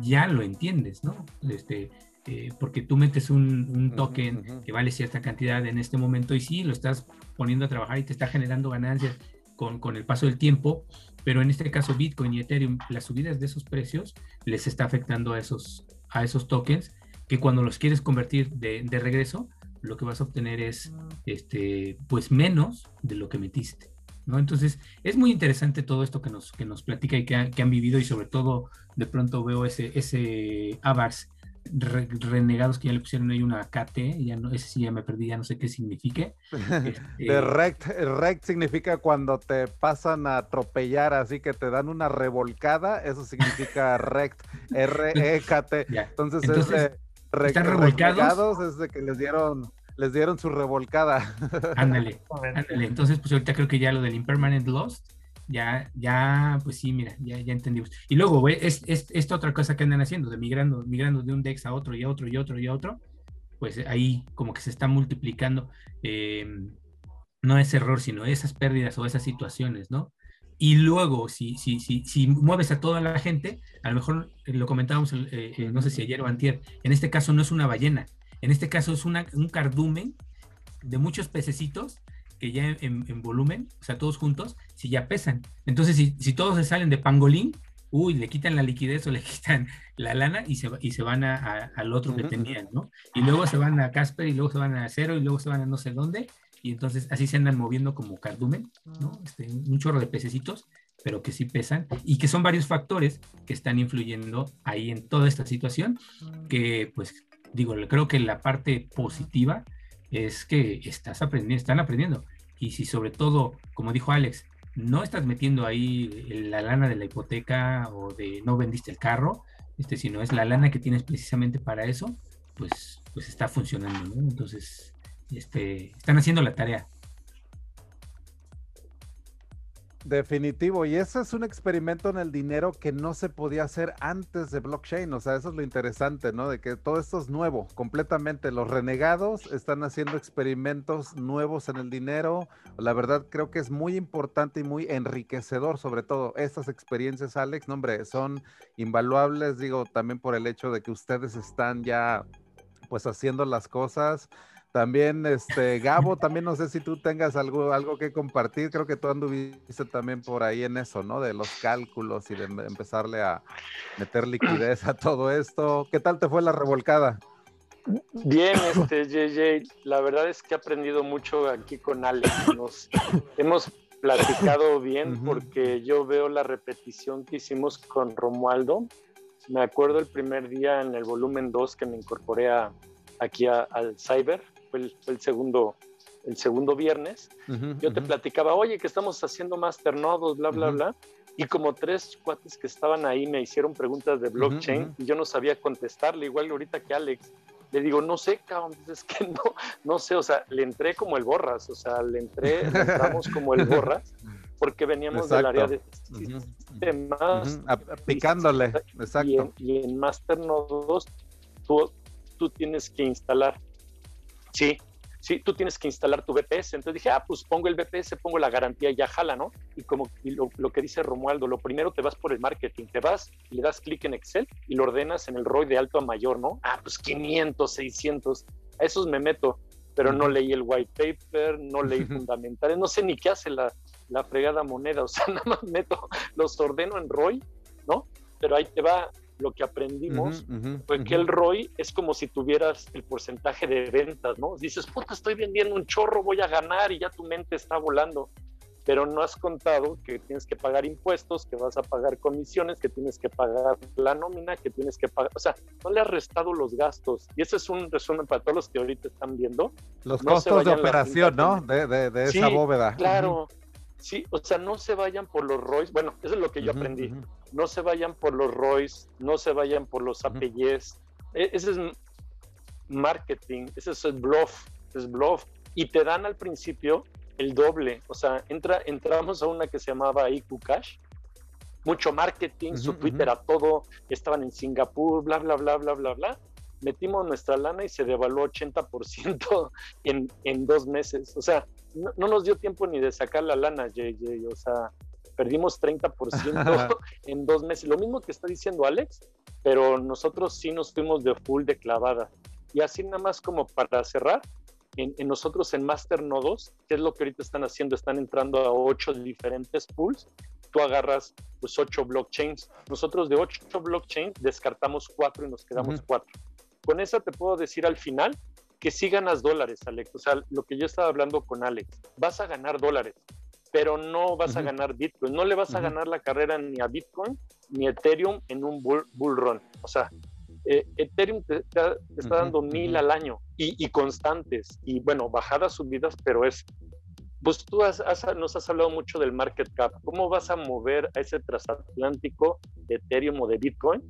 ya lo entiendes, ¿no? Este, eh, porque tú metes un, token que vale cierta cantidad en este momento y sí, lo estás poniendo a trabajar y te está generando ganancias con, con, el paso del tiempo, pero en este caso Bitcoin y Ethereum, las subidas de esos precios les está afectando a esos, a esos tokens que cuando los quieres convertir de, de regreso, lo que vas a obtener es este, pues menos de lo que metiste. ¿no? Entonces, es muy interesante todo esto que nos, que nos platica y que, que han vivido y sobre todo de pronto veo ese, ese Renegados que ya le pusieron ahí una KT, ya no, ese sí ya me perdí, ya no sé qué signifique. Este... rect, rect significa cuando te pasan a atropellar, así que te dan una revolcada, eso significa rect, R-E-K-T. Entonces, Entonces ¿están revolcados? es de que les dieron les dieron su revolcada. Ándale, ándale. Entonces, pues ahorita creo que ya lo del Impermanent Lost ya, ya, pues sí, mira, ya, ya entendimos. Y luego, güey, es, esta otra cosa que andan haciendo, de migrando, migrando de un DEX a otro y a otro y a otro y a otro, pues ahí como que se está multiplicando, em, no es error, sino esas pérdidas o esas situaciones, ¿no? Y luego, si, si, si, si mueves a toda la gente, a lo mejor eh, lo comentábamos, eh, eh, no sé si ayer o antier, en este caso no es una ballena, en este caso es una, un cardumen de muchos pececitos que ya en, volumen, o sea, todos juntos, si ya pesan. Entonces, si, si, todos se salen de pangolín, uy, le quitan la liquidez o le quitan la lana y se, y se van a, al otro que tenían, ¿no? Y luego se van a Casper y luego se van a Cero y luego se van a no sé dónde y entonces así se andan moviendo como cardumen, ¿no? Este, un chorro de pececitos, pero que sí pesan y que son varios factores que están influyendo ahí en toda esta situación, que pues digo, creo que la parte positiva es que estás aprendiendo, están aprendiendo. Y si sobre todo, como dijo Alex, no estás metiendo ahí la lana de la hipoteca o de no vendiste el carro, este, sino es la lana que tienes precisamente para eso, pues, pues está funcionando. Entonces, este, están haciendo la tarea. Definitivo, y ese es un experimento en el dinero que no se podía hacer antes de blockchain, o sea, eso es lo interesante, ¿no? De que todo esto es nuevo, completamente. Los renegados están haciendo experimentos nuevos en el dinero. La verdad creo que es muy importante y muy enriquecedor, sobre todo estas experiencias, Alex, no, hombre, son invaluables, digo, también por el hecho de que ustedes están ya pues haciendo las cosas también, este, Gabo, también no sé si tú tengas algo, algo que compartir. Creo que tú anduviste también por ahí en eso, ¿no? De los cálculos y de empezarle a meter liquidez a todo esto. ¿Qué tal te fue la revolcada? Bien, este, JJ, la verdad es que he aprendido mucho aquí con Alex. Nos hemos platicado bien porque yo veo la repetición que hicimos con Romualdo. Me acuerdo el primer día en el volumen 2 que me incorporé a, aquí al Cyber fue el, segundo, el segundo viernes, yo te platicaba, oye, que estamos haciendo masternodos, bla, bla, bla. Y como tres cuates que estaban ahí me hicieron preguntas de blockchain y yo no sabía contestarle, igual ahorita que Alex. Le digo, no sé, cabrón, pues es que no, no sé, o sea, le entré como el borras, o sea, le entré, le entramos como el borras, porque veníamos del área de sistemas. Picándole, exacto. Y en, y Masternodos tú, tú tienes que instalar Sí, sí, tú tienes que instalar tu VPS. Entonces dije, ah, pues pongo el VPS, pongo la garantía y ya jala, ¿no? Y como lo, que dice Romualdo, lo primero te vas por el marketing, te vas, le das clic en Excel y lo ordenas en el ROI de alto a mayor, ¿no? Ah, pues 500, 600, a esos me meto, pero no leí el white paper, no leí fundamentales, no sé ni qué hace la, la fregada moneda, o sea, nada más meto, los ordeno en ROI, ¿no? Pero ahí te va, lo que aprendimos fue que el ROI es como si tuvieras el porcentaje de ventas, ¿no? Dices, puta, estoy vendiendo un chorro, voy a ganar y ya tu mente está volando. Pero no has contado que tienes que pagar impuestos, que vas a pagar comisiones, que tienes que pagar la nómina, que tienes que pagar. O sea, no le has restado los gastos. Y ese es un resumen para todos los que ahorita están viendo. Los costos de operación, ¿no? De, de, esa bóveda. Claro. Sí, o sea, no se vayan por los ROIs. Bueno, eso es lo que yo aprendí. No se vayan por los ROIs, no se vayan por los APIs. E, ese es marketing, ese es bluff, es bluff. Y te dan al principio el doble. O sea, entra, entramos a una que se llamaba IQ Cash. Mucho marketing, su Twitter a todo. Estaban en Singapur, bla, bla, bla, bla, bla, bla metimos nuestra lana y se devaluó 80% en, en dos meses. O sea, no, nos dio tiempo ni de sacar la lana, JJ. O sea, perdimos 30% en dos meses. Lo mismo que está diciendo Alex, pero nosotros sí nos fuimos de full de clavada. Y así nada más como para cerrar, en, nosotros en Master Nodos, ¿qué es lo que ahorita están haciendo? Están entrando a ocho diferentes pools. Tú agarras pues ocho blockchains. Nosotros de ocho blockchains descartamos cuatro y nos quedamos cuatro. Con esa te puedo decir al final que sí ganas dólares, Alex. O sea, lo que yo estaba hablando con Alex, vas a ganar dólares, pero no vas a ganar Bitcoin. No le vas a ganar la carrera ni a Bitcoin ni a Ethereum en un bull, run. O sea, eh, Ethereum te, está dando mil al año y, constantes y bueno, bajadas, subidas, pero es... Pues tú nos has hablado mucho del market cap. ¿Cómo vas a mover a ese transatlántico de Ethereum o de Bitcoin?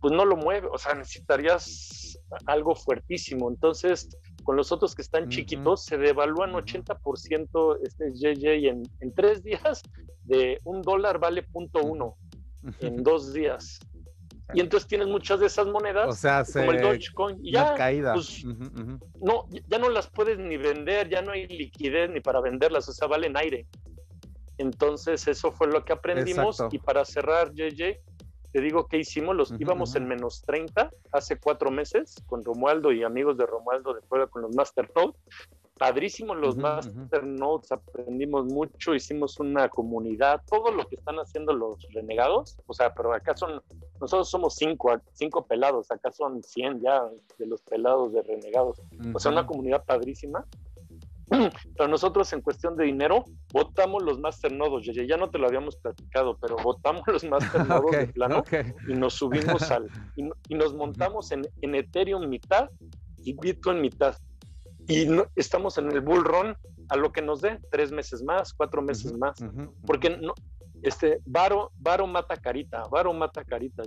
Pues no lo mueve, o sea, necesitarías algo fuertísimo. Entonces, con los otros que están chiquitos, se devalúan 80% este JJ en, en tres días, de un dólar vale punto uno en dos días. Y entonces tienes muchas de esas monedas, o sea, como el Dogecoin, y ya, caída. Pues, no, ya no las puedes ni vender, ya no hay liquidez ni para venderlas, o sea, valen aire. Entonces, eso fue lo que aprendimos. Y para cerrar, JJ, te digo que hicimos, los íbamos en menos 30 hace cuatro meses con Romualdo y amigos de Romualdo de fuera con los Master Nodes. Padrísimos los Master Nodes, aprendimos mucho, hicimos una comunidad, todo lo que están haciendo los renegados, o sea, pero acá son, nosotros somos cinco, cinco pelados, acá son 100 ya de los pelados de renegados, o sea, una comunidad padrísima. Pero nosotros en cuestión de dinero votamos los masternodos, ya, ya no te lo habíamos platicado, pero votamos los masternodos de plano y nos subimos al y, nos montamos en, en, Ethereum mitad y Bitcoin mitad. Y no, estamos en el bull run a lo que nos dé, tres meses más, cuatro meses más, porque no, este, Varo, Varo mata carita, Varo mata carita.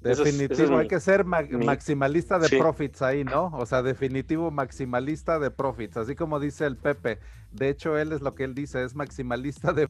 Definitivo, hay que ser maximalista de profits ahí, ¿no? O sea, definitivo maximalista de profits, así como dice el Pepe. De hecho, él es lo que él dice, es maximalista de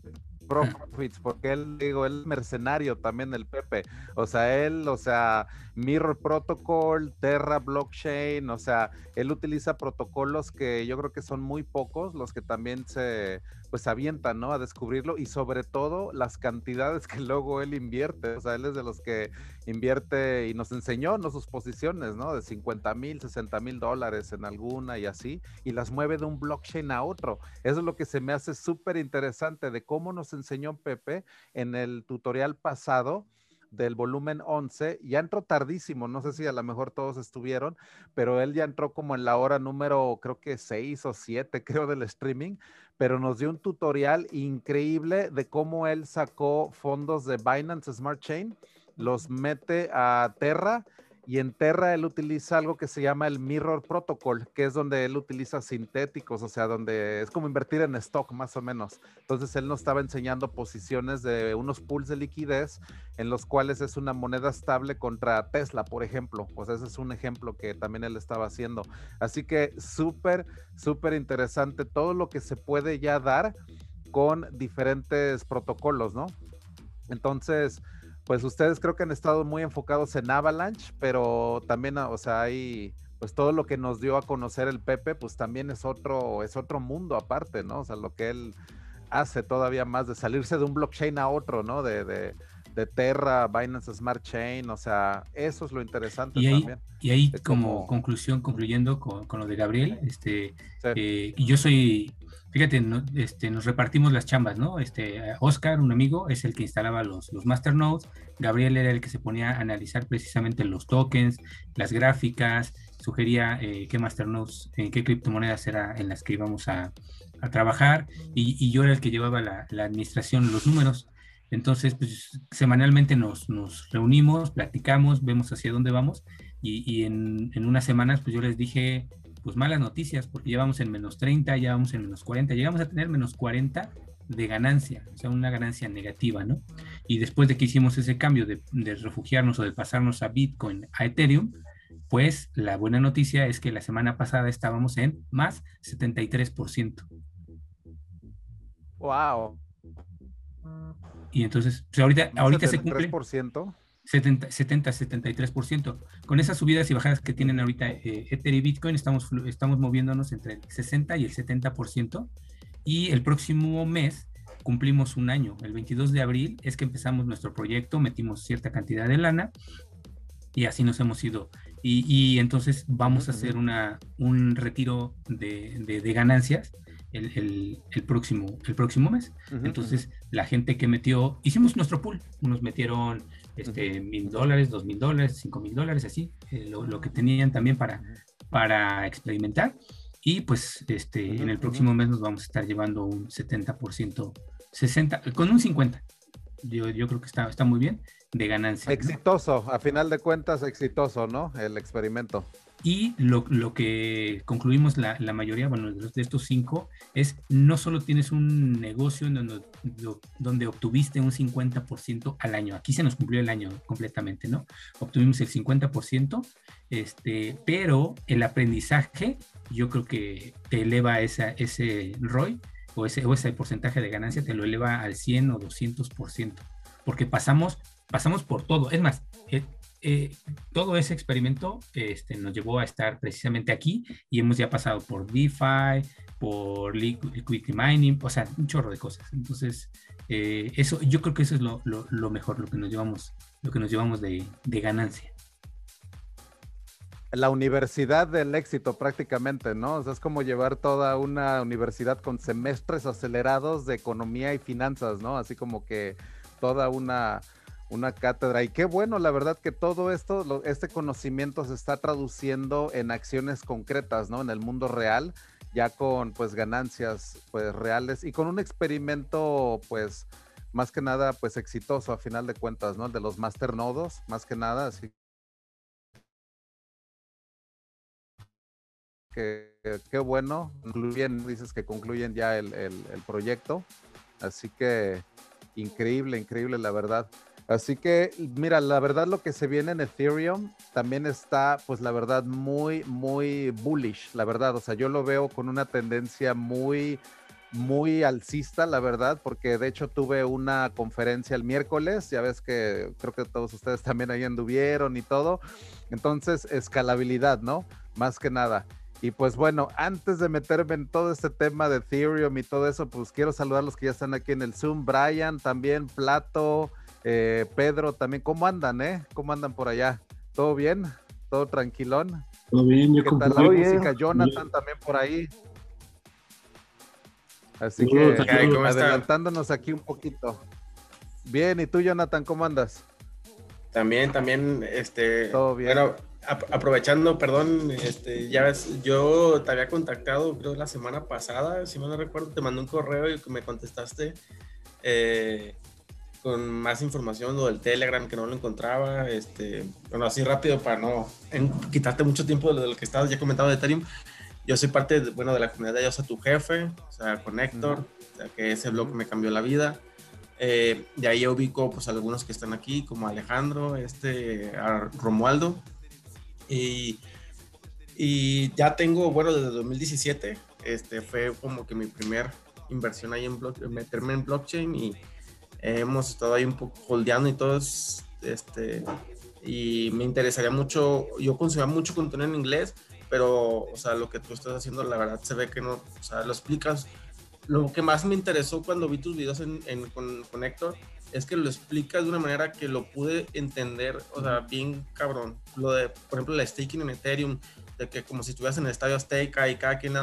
profits, porque él, digo, él mercenario también, el Pepe. O sea, él, o sea, Mirror Protocol, Terra Blockchain, o sea, él utiliza protocolos que yo creo que son muy pocos los que también se, pues, avientan, ¿no? A descubrirlo y sobre todo las cantidades que luego él invierte. O sea, él es de los que invierte y nos enseñó, ¿no? Sus posiciones, ¿no? De 50 mil, 60 mil dólares en alguna y así, y las mueve de un blockchain a otro. Eso es lo que se me hace súper interesante de cómo nos enseñó Pepe en el tutorial pasado del volumen 11. Ya entró tardísimo, no sé si a lo mejor todos estuvieron, pero él ya entró como en la hora número, creo que 6 o 7, creo, del streaming, pero nos dio un tutorial increíble de cómo él sacó fondos de Binance Smart Chain, los mete a Terra y en Terra él utiliza algo que se llama el Mirror Protocol, que es donde él utiliza sintéticos, o sea, donde es como invertir en stock más o menos. Entonces él nos estaba enseñando posiciones de unos pools de liquidez en los cuales es una moneda estable contra Tesla, por ejemplo. O sea, ese es un ejemplo que también él estaba haciendo. Así que súper, súper interesante todo lo que se puede ya dar con diferentes protocolos, ¿no? Entonces, pues ustedes creo que han estado muy enfocados en Avalanche, pero también, ah, o sea, hay pues todo lo que nos dio a conocer el Pepe, pues también es otro, es otro mundo aparte, ¿no? O sea, lo que él hace todavía más de salirse de un blockchain a otro, ¿no? De, de, de Terra, Binance Smart Chain, o sea, eso es lo interesante y ahí, también. Y ahí como, conclusión, concluyendo con, con, lo de Gabriel, este, eh, yo soy fíjate, este, nos repartimos las chambas, ¿no? Este, Oscar, un amigo, es el que instalaba los, los masternodes, Gabriel era el que se ponía a analizar precisamente los tokens, las gráficas, sugería eh, qué masternodes, en qué criptomonedas era en las que íbamos a, a trabajar, y, y, yo era el que llevaba la, la administración, los números. Entonces, pues semanalmente nos, reunimos, platicamos, vemos hacia dónde vamos, y, en, unas semanas, pues yo les dije, pues malas noticias, porque llevamos en menos 30, ya vamos en menos 40, llegamos a tener menos 40 de ganancia, o sea, una ganancia negativa, ¿no? Y después de que hicimos ese cambio de, de refugiarnos o de pasarnos a Bitcoin, a Ethereum, pues la buena noticia es que la semana pasada estábamos en más 73%. Wow. Y entonces, pues ahorita, ahorita se cumple. 70, 73%. Con esas subidas y bajadas que tienen ahorita eh, Ether y Bitcoin, estamos, estamos moviéndonos entre el 60 y el 70%. Y el próximo mes cumplimos un año. El 22 de abril es que empezamos nuestro proyecto, metimos cierta cantidad de lana y así nos hemos ido. Y, entonces vamos a hacer una, un retiro de, de, ganancias el, el, el, próximo, el próximo mes. Entonces, la gente que metió, hicimos nuestro pool, unos metieron este, mil dólares, dos mil dólares, cinco mil dólares, así, eh, lo, que tenían también para, para experimentar. Y pues este, en el próximo mes nos vamos a estar llevando un 70%, 60, con un 50. Yo, yo creo que está, está muy bien de ganancia. Exitoso, a final de cuentas, exitoso, ¿no? El experimento. Y lo, lo que concluimos la, la, mayoría, bueno, de estos cinco, es no solo tienes un negocio en donde, donde obtuviste un 50% al año, aquí se nos cumplió el año completamente, ¿no? Obtuvimos el 50%, este, pero el aprendizaje yo creo que te eleva esa, ese ROI o ese, o ese porcentaje de ganancia, te lo eleva al 100 o 200%, porque pasamos, pasamos por todo. Es más, eh, eh, todo ese experimento este, nos llevó a estar precisamente aquí y hemos ya pasado por DeFi, por liquidity mining, o sea, un chorro de cosas. Entonces, eh, eso, yo creo que eso es lo, lo, mejor, lo que nos llevamos, lo que nos llevamos de, de, ganancia. La universidad del éxito prácticamente, ¿no? O sea, es como llevar toda una universidad con semestres acelerados de economía y finanzas, ¿no? Así como que toda una una cátedra. Y qué bueno, la verdad que todo esto, este conocimiento se está traduciendo en acciones concretas, ¿no? En el mundo real. ya con pues ganancias pues reales y con un experimento pues más que nada pues exitoso a final de cuentas, ¿no? De los masternodos, más que nada, así que qué bueno, concluyen, dices que concluyen ya el, el proyecto, así que increíble, increíble la verdad. Así que, mira, la verdad lo que se viene en Ethereum también está, pues la verdad, muy, muy bullish, la verdad. O sea, yo lo veo con una tendencia muy, muy alcista, la verdad, porque de hecho tuve una conferencia el miércoles, ya ves que creo que todos ustedes también ahí anduvieron y todo. Entonces, escalabilidad, ¿no? Más que nada. Y pues bueno, antes de meterme en todo este tema de Ethereum y todo eso, pues quiero saludar a los que ya están aquí en el Zoom. Brian, también Plato, eh, Pedro, también. ¿Cómo andan, eh? ¿Cómo andan por allá? ¿Todo bien? ¿Todo tranquilón? Todo bien, yo ¿Qué tal la música? Jonathan también por ahí. Así que adelantándonos aquí un poquito. Bien, ¿y tú, Jonathan, cómo andas? También, también, este. Todo bien. Bueno, aprovechando, perdón, este, ya ves, yo te había contactado, creo, la semana pasada, si mal no recuerdo, te mandé un correo y me contestaste eh, con más información lo del Telegram, que no lo encontraba, este, bueno, así rápido para no quitarte mucho tiempo de lo que estabas ya comentado de Ethereum yo soy parte, de, bueno, de la comunidad de Yo soy tu jefe, o sea, con Héctor, o sea, que ese blog me cambió la vida. Eh, de ahí ubico, pues, algunos que están aquí, como Alejandro, este, Romualdo. Y, y ya tengo, bueno, desde 2017, este, fue como que mi primer inversión ahí en meterme en blockchain y hemos estado ahí un poco holdeando y todo, este, y me interesaría mucho, yo consumía mucho contenido en inglés, pero, o sea, lo que tú estás haciendo, la verdad, se ve que no, o sea, lo explicas. Lo que más me interesó cuando vi tus videos en, con, con, Héctor es que lo explicas de una manera que lo pude entender, o sea, bien cabrón. Lo de, por ejemplo, la staking en Ethereum, de que como si estuvieras en el estadio Azteca y cada quien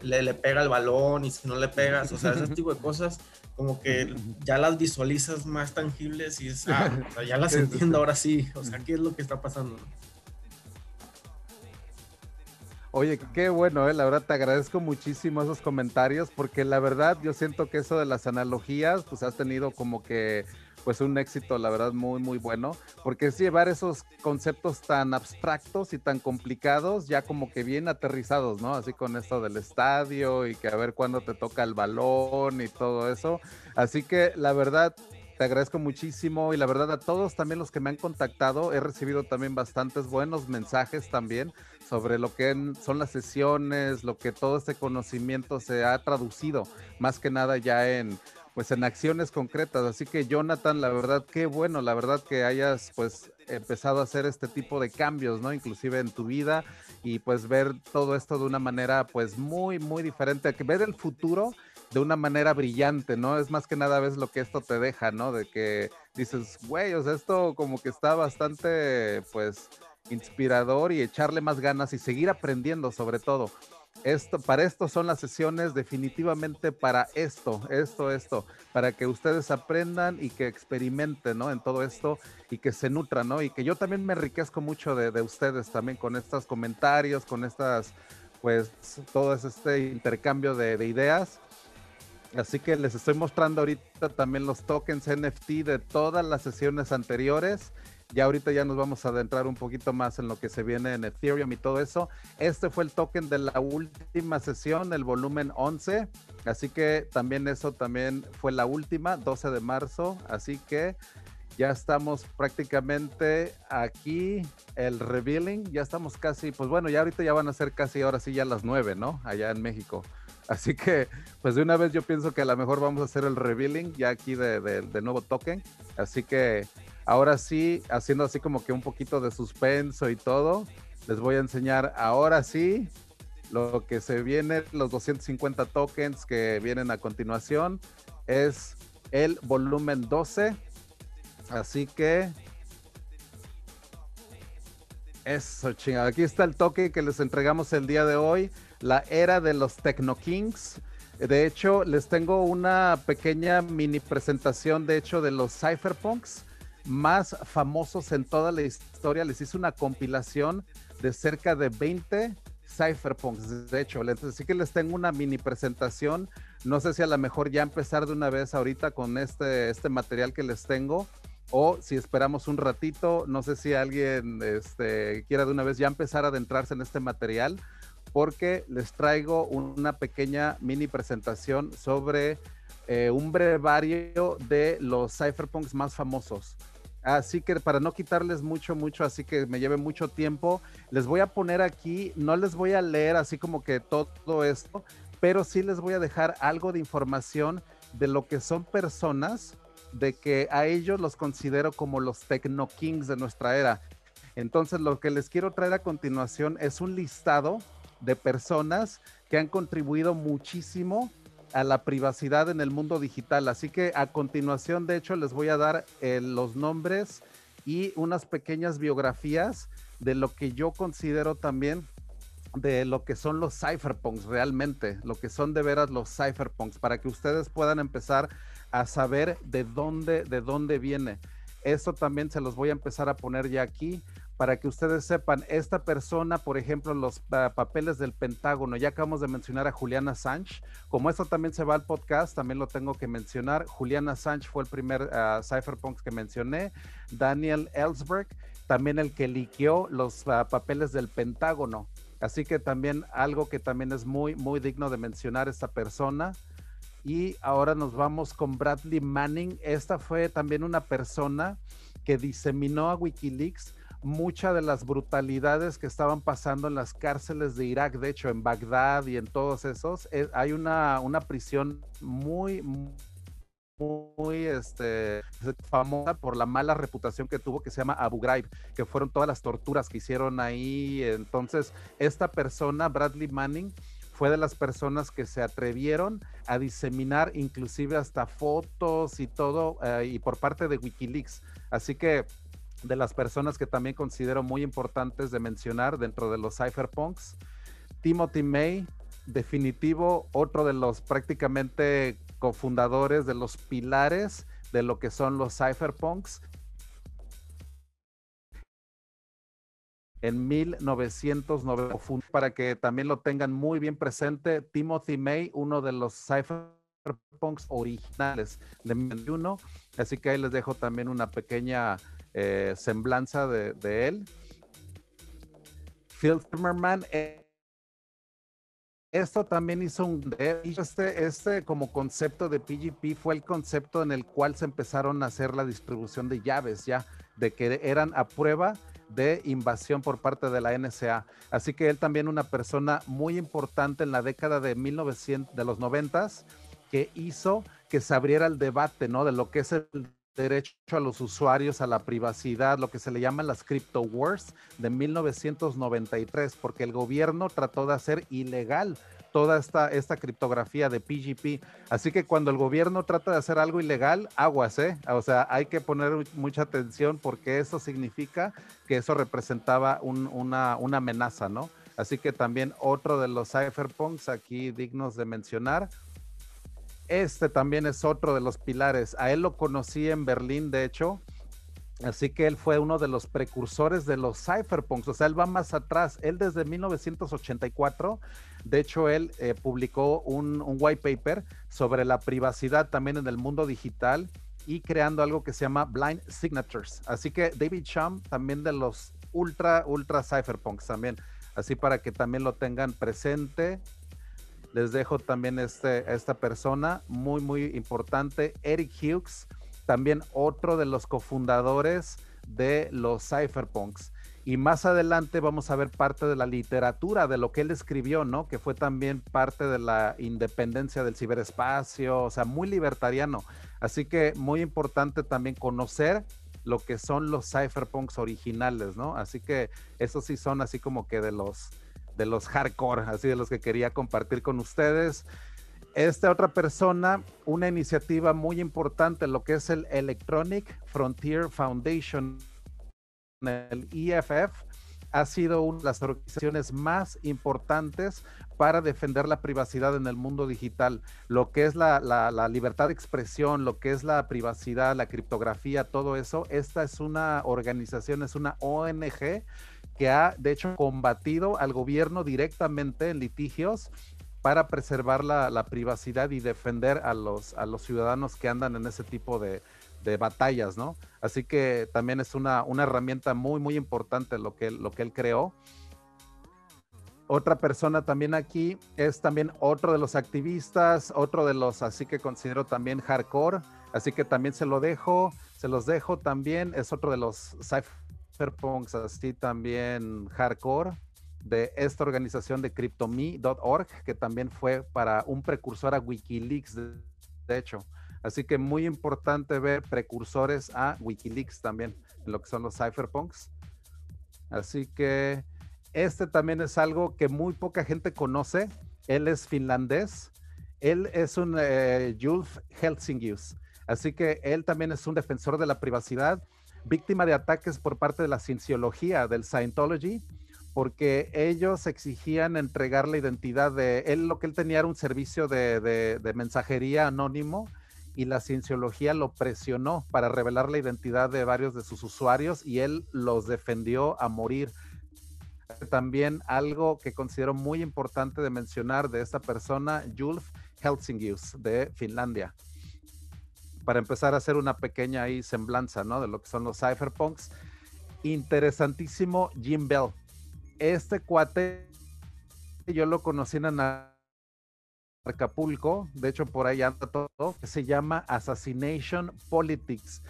le, le pega el balón y si no le pegas, o sea, ese tipo de cosas como que ya las visualizas más tangibles y es, ah, o sea, ya las entiendo ahora sí, o sea, ¿qué es lo que está pasando? Oye, qué bueno, eh, la verdad te agradezco muchísimo esos comentarios porque la verdad yo siento que eso de las analogías pues has tenido como que pues un éxito la verdad muy muy bueno porque es llevar esos conceptos tan abstractos y tan complicados ya como que bien aterrizados, ¿no? Así con esto del estadio y que a ver cuándo te toca el balón y todo eso. Así que la verdad te agradezco muchísimo y la verdad a todos también los que me han contactado, he recibido también bastantes buenos mensajes también sobre lo que son las sesiones, lo que todo este conocimiento se ha traducido, más que nada ya en pues en acciones concretas. Así que Jonathan, la verdad, qué bueno, la verdad que hayas pues empezado a hacer este tipo de cambios, ¿no? Inclusive en tu vida y pues ver todo esto de una manera pues muy, muy diferente, que ver el futuro de una manera brillante, ¿no? Es más que nada ves lo que esto te deja, ¿no? De que dices, güey, o sea, esto como que está bastante, pues, inspirador y echarle más ganas y seguir aprendiendo sobre todo. Esto, para esto son las sesiones definitivamente para esto, esto, esto, para que ustedes aprendan y que experimenten, ¿no? En todo esto y que se nutran, ¿no? Y que yo también me enriquezco mucho de, de ustedes también con estos comentarios, con estas, pues, todo este intercambio de, de ideas Así que les estoy mostrando ahorita también los tokens NFT de todas las sesiones anteriores. Ya ahorita ya nos vamos a adentrar un poquito más en lo que se viene en Ethereum y todo eso. Este fue el token de la última sesión, el volumen 11. Así que también eso también fue la última, 12 de marzo. Así que ya estamos prácticamente aquí, el revealing. Ya estamos casi, pues bueno, ya ahorita ya van a ser casi ahora sí ya las 9, ¿no? Allá en México. Así que, pues de una vez yo pienso que a lo mejor vamos a hacer el revealing ya aquí de, de, nuevo token. Así que ahora sí, haciendo así como que un poquito de suspenso y todo, les voy a enseñar ahora sí lo que se viene, los 250 tokens que vienen a continuación. Es el volumen 12. Así que eso, chingada. Aquí está el toque que les entregamos el día de hoy la era de los Techno Kings. De hecho, les tengo una pequeña mini presentación, de hecho, de los cypherpunks más famosos en toda la historia. Les hice una compilación de cerca de 20 cypherpunks, de hecho. Así que les tengo una mini presentación. No sé si a lo mejor ya empezar de una vez ahorita con este, este material que les tengo o si esperamos un ratito, no sé si alguien este, quiera de una vez ya empezar a adentrarse en este material, porque les traigo una pequeña mini presentación sobre eh, un brevario de los cypherpunks más famosos. Así que para no quitarles mucho, mucho, así que me lleve mucho tiempo, les voy a poner aquí, no les voy a leer así como que todo esto, pero sí les voy a dejar algo de información de lo que son personas, de que a ellos los considero como los Techno Kings de nuestra era. Entonces lo que les quiero traer a continuación es un listado de personas que han contribuido muchísimo a la privacidad en el mundo digital. Así que a continuación, de hecho, les voy a dar eh, los nombres y unas pequeñas biografías de lo que yo considero también de lo que son los cypherpunks realmente, lo que son de veras los cypherpunks, para que ustedes puedan empezar a saber de dónde, de dónde viene. Eso también se los voy a empezar a poner ya aquí para que ustedes sepan, esta persona, por ejemplo, los ah, papeles del Pentágono, ya acabamos de mencionar a Juliana Assange, como esto también se va al podcast, también lo tengo que mencionar, Juliana Assange fue el primer uh, cypherpunk que mencioné, Daniel Ellsberg, también el que liqueó los ah, papeles del Pentágono, así que también algo que también es muy, muy digno de mencionar esta persona. Y ahora nos vamos con Bradley Manning. Esta fue también una persona que diseminó a Wikileaks muchas de las brutalidades que estaban pasando en las cárceles de Irak, de hecho en Bagdad y en todos esos, eh, hay una, una prisión muy, muy este, famosa por la mala reputación que tuvo que se llama Abu Ghraib, que fueron todas las torturas que hicieron ahí. Entonces, esta persona, Bradley Manning, fue de las personas que se atrevieron a diseminar inclusive hasta fotos y todo, eh, y por parte de Wikileaks. Así que de las personas que también considero muy importantes de mencionar dentro de los cypherpunks. Timothy May, definitivo, otro de los prácticamente cofundadores de los pilares de lo que son los cypherpunks. En 1990, para que también lo tengan muy bien presente, Timothy May, uno de los cypherpunks originales de 2001. Así que ahí les dejo también una pequeña eh, semblanza de, él. Phil Zimmerman, eh, esto también hizo un este, este como concepto de PGP fue el concepto en el cual se empezaron a hacer la distribución de llaves ya, de que eran a prueba de invasión por parte de la NSA. Así que él también una persona muy importante en la década de 1900, de los 90 que hizo que se abriera el debate, ¿no? De lo que es el derecho a los usuarios a la privacidad, lo que se le llaman las crypto wars de 1993, porque el gobierno trató de hacer ilegal toda esta, esta criptografía de PGP. Así que cuando el gobierno trata de hacer algo ilegal, aguas, ¿eh? O sea, hay que poner mucha atención porque eso significa que eso representaba una, una amenaza, ¿no? Así que también otro de los cypherpunks aquí dignos de mencionar este también es otro de los pilares. A él lo conocí en Berlín, de hecho. Así que él fue uno de los precursores de los cypherpunks, o sea, él va más atrás. Él desde 1984, de hecho, él eh, publicó un, white paper sobre la privacidad también en el mundo digital y creando algo que se llama Blind Signatures. Así que David Chum también de los ultra, ultra cypherpunks también. Así para que también lo tengan presente les dejo también este, esta persona muy, muy importante, Eric Hughes, también otro de los cofundadores de los cypherpunks. Y más adelante vamos a ver parte de la literatura, de lo que él escribió, ¿no? Que fue también parte de la independencia del ciberespacio, o sea, muy libertariano. Así que muy importante también conocer lo que son los cypherpunks originales, ¿no? Así que esos sí son así como que de los, de los hardcore, así de los que quería compartir con ustedes. Esta otra persona, una iniciativa muy importante, lo que es el Electronic Frontier Foundation, el EFF, ha sido una de las organizaciones más importantes para defender la privacidad en el mundo digital. Lo que es la, la, libertad de expresión, lo que es la privacidad, la criptografía, todo eso. Esta es una organización, es una ONG que ha de hecho combatido al gobierno directamente en litigios para preservar la, privacidad y defender a los, a los ciudadanos que andan en ese tipo de, batallas, ¿no? Así que también es una, una herramienta muy, muy importante lo que, lo que él creó. Otra persona también aquí es también otro de los activistas, otro de los, así que considero también hardcore, así que también se lo dejo, se los dejo también, es otro de los cypherpunks, así también hardcore de esta organización de cryptome.org, que también fue para un precursor a Wikileaks, de, hecho. Así que muy importante ver precursores a Wikileaks también, lo que son los cypherpunks. Así que este también es algo que muy poca gente conoce. Él es finlandés. Él es un eh, Helsingius. Así que él también es un defensor de la privacidad, víctima de ataques por parte de la cienciología, del Scientology, porque ellos exigían entregar la identidad de él. Lo que él tenía era un servicio de, mensajería anónimo y la cienciología lo presionó para revelar la identidad de varios de sus usuarios y él los defendió a morir también algo que considero muy importante de mencionar de esta persona, Julf Helsingius, de Finlandia. Para empezar a hacer una pequeña ahí semblanza, ¿no? De lo que son los cypherpunks. Interesantísimo Jim Bell. Este cuate, yo lo conocí en Acapulco, de hecho por ahí anda todo, se llama Assassination Politics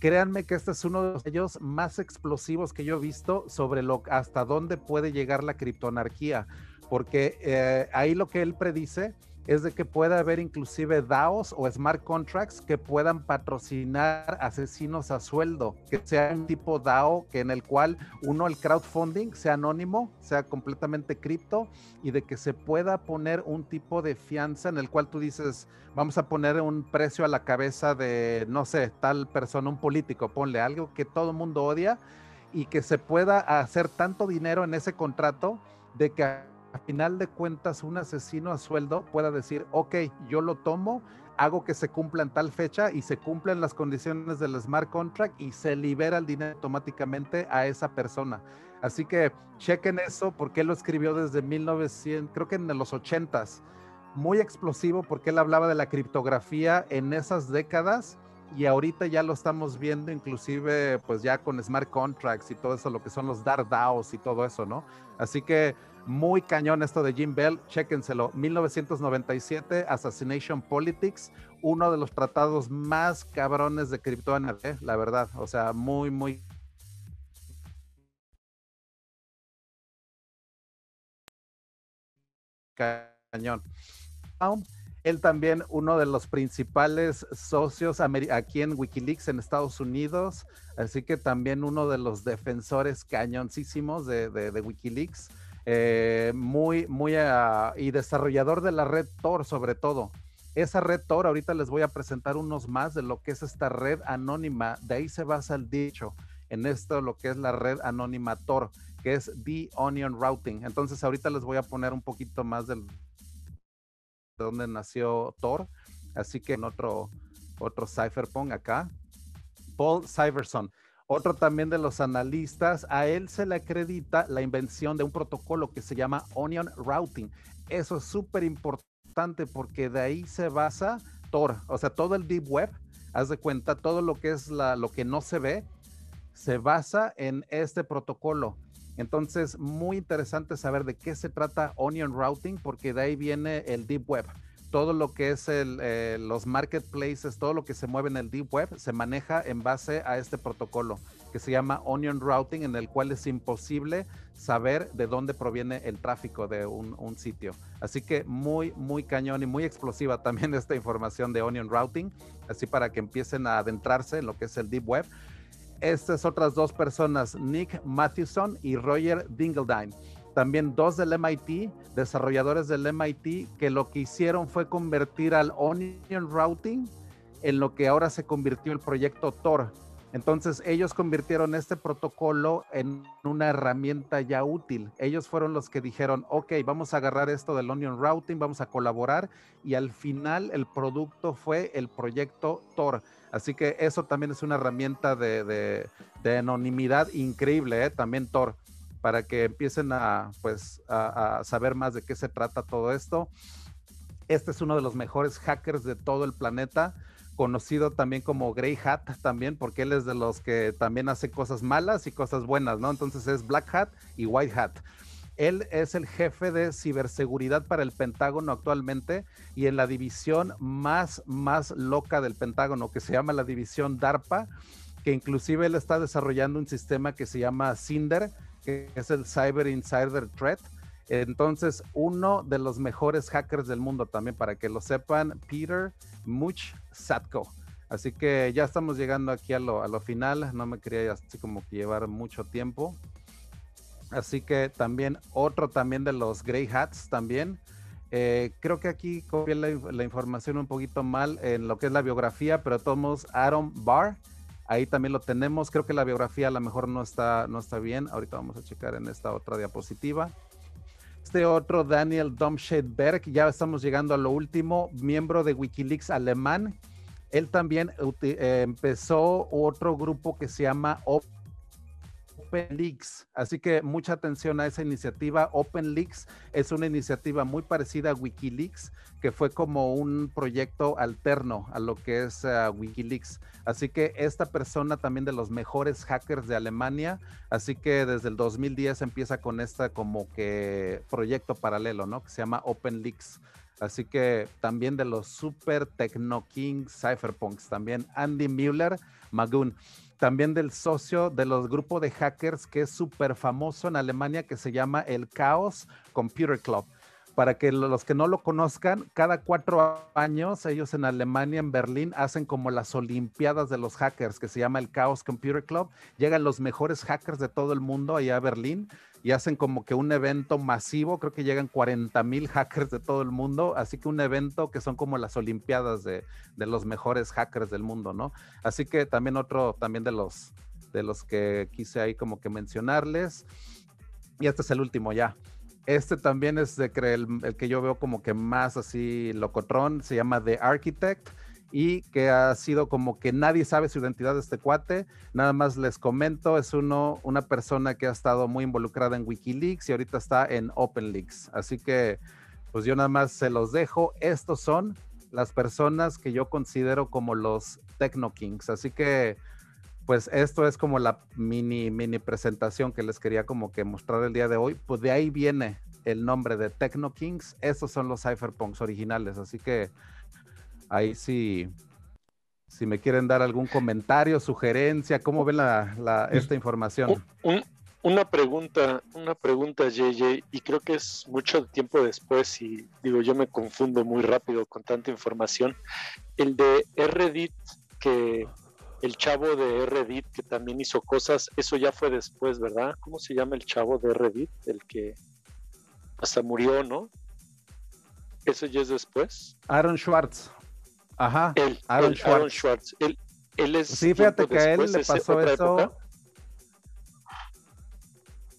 créanme que este es uno de ellos más explosivos que yo he visto sobre lo hasta dónde puede llegar la criptonarquía, porque eh, ahí lo que él predice es de que pueda haber inclusive DAOs o smart contracts que puedan patrocinar asesinos a sueldo, que sea un tipo DAO que en el cual uno el crowdfunding sea anónimo, sea completamente cripto y de que se pueda poner un tipo de fianza en el cual tú dices, vamos a poner un precio a la cabeza de no sé, tal persona, un político, ponle algo que todo el mundo odia y que se pueda hacer tanto dinero en ese contrato de que a final de cuentas un asesino a sueldo pueda decir, ok, yo lo tomo, hago que se cumpla en tal fecha y se cumplen las condiciones del smart contract y se libera el dinero automáticamente a esa persona. Así que chequen eso porque él lo escribió desde 1900, creo que en los 80s. Muy explosivo porque él hablaba de la criptografía en esas décadas y ahorita ya lo estamos viendo inclusive pues ya con smart contracts y todo eso, lo que son los dark DAOs y todo eso, ¿no? Así que muy cañón esto de Jim Bell, chéquenselo. 1997, Assassination Politics, uno de los tratados más cabrones de criptoanate, la verdad. O sea, muy, muy cañón. Él también uno de los principales socios aquí en Wikileaks en Estados Unidos, así que también uno de los defensores cañoncísimos de Wikileaks. Eh, muy, muy, ah, y desarrollador de la red Tor sobre todo. Esa red Tor, ahorita les voy a presentar unos más de lo que es esta red anónima. De ahí se basa el dicho en esto, lo que es la red anónima Tor, que es The Onion Routing. Entonces, ahorita les voy a poner un poquito más del, de dónde nació Tor. Así que en otro, otro cypherpunk acá. Paul Cyverson. Otro también de los analistas, a él se le acredita la invención de un protocolo que se llama Onion Routing. Eso es súper importante porque de ahí se basa Tor, o sea, todo el Deep Web, haz de cuenta, todo lo que es lo que no se ve, se basa en este protocolo. Entonces, muy interesante saber de qué se trata Onion Routing porque de ahí viene el Deep Web todo lo que es eh, los marketplaces, todo lo que se mueve en el Deep Web, se maneja en base a este protocolo que se llama Onion Routing, en el cual es imposible saber de dónde proviene el tráfico de un, un sitio. Así que muy, muy cañón y muy explosiva también esta información de Onion Routing, así para que empiecen a adentrarse en lo que es el Deep Web. Estas otras dos personas, Nick Mathewson y Roger Dingledine también dos del MIT, desarrolladores del MIT, que lo que hicieron fue convertir al Onion Routing en lo que ahora se convirtió el proyecto Tor. Entonces ellos convirtieron este protocolo en una herramienta ya útil. Ellos fueron los que dijeron, ok, vamos a agarrar esto del Onion Routing, vamos a colaborar y al final el producto fue el proyecto Tor. Así que eso también es una herramienta de, anonimidad increíble, ¿eh? también Tor. Para que empiecen a, pues, a, saber más de qué se trata todo esto. Este es uno de los mejores hackers de todo el planeta, conocido también como Grey Hat también, porque él es de los que también hace cosas malas y cosas buenas, ¿no? Entonces es Black Hat y White Hat. Él es el jefe de ciberseguridad para el Pentágono actualmente y en la división más, más loca del Pentágono, que se llama la división DARPA, que inclusive él está desarrollando un sistema que se llama Cinder, que es el Cyber Insider Threat. Entonces, uno de los mejores hackers del mundo también, para que lo sepan, Peter Much Satko. Así que ya estamos llegando aquí a lo, a lo final. No me quería así como que llevar mucho tiempo. Así que también otro también de los Grey Hats también. Eh, creo que aquí copié la, información un poquito mal en lo que es la biografía, pero todos Aaron Barr Ahí también lo tenemos. Creo que la biografía a lo mejor no está, no está bien. Ahorita vamos a checar en esta otra diapositiva. Este otro, Daniel Domscheit-Berg, ya estamos llegando a lo último, miembro de Wikileaks alemán. Él también eh, empezó otro grupo que se llama OpenLeaks. Así que mucha atención a esa iniciativa. OpenLeaks es una iniciativa muy parecida a Wikileaks, que fue como un proyecto alterno a lo que es eh, Wikileaks. Así que esta persona también de los mejores hackers de Alemania, así que desde el 2010 empieza con este como que proyecto paralelo, ¿no? Que se llama OpenLeaks. Así que también de los super Techno Kings Cypherpunks, también Andy Mueller, Magun también del socio de los grupos de hackers que es súper famoso en Alemania que se llama el Chaos Computer Club. Para que los que no lo conozcan, cada cuatro años ellos en Alemania, en Berlín, hacen como las Olimpiadas de los hackers, que se llama el Chaos Computer Club. Llegan los mejores hackers de todo el mundo allá a Berlín y hacen como que un evento masivo, creo que llegan 40 mil hackers de todo el mundo, así que un evento que son como las Olimpiadas de, los mejores hackers del mundo, ¿no? Así que también otro, también de los, de los que quise ahí como que mencionarles. Y este es el último ya. Este también es de el, el que yo veo como que más así locotrón, se llama The Architect y que ha sido como que nadie sabe su identidad de este cuate. Nada más les comento, es uno, una persona que ha estado muy involucrada en Wikileaks y ahorita está en OpenLeaks. Así que, pues yo nada más se los dejo. Estos son las personas que yo considero como los Techno Kings. Así que, pues esto es como la mini, mini presentación que les quería como que mostrar el día de hoy. Pues de ahí viene el nombre de Techno Kings. Estos son los cypherpunks originales. Así que Ahí sí, si me quieren dar algún comentario, sugerencia, ¿cómo ven la, esta información? una pregunta, una pregunta, JJ, y creo que es mucho tiempo después, y digo, yo me confundo muy rápido con tanta información. El de Reddit, que el chavo de Reddit, que también hizo cosas, eso ya fue después, ¿verdad? ¿Cómo se llama el chavo de Reddit? El que hasta murió, ¿no? ¿Eso ya es después? Aaron Schwartz. Ajá. Él, Aaron, Schwartz. Él, es. Sí, fíjate que a él le pasó eso.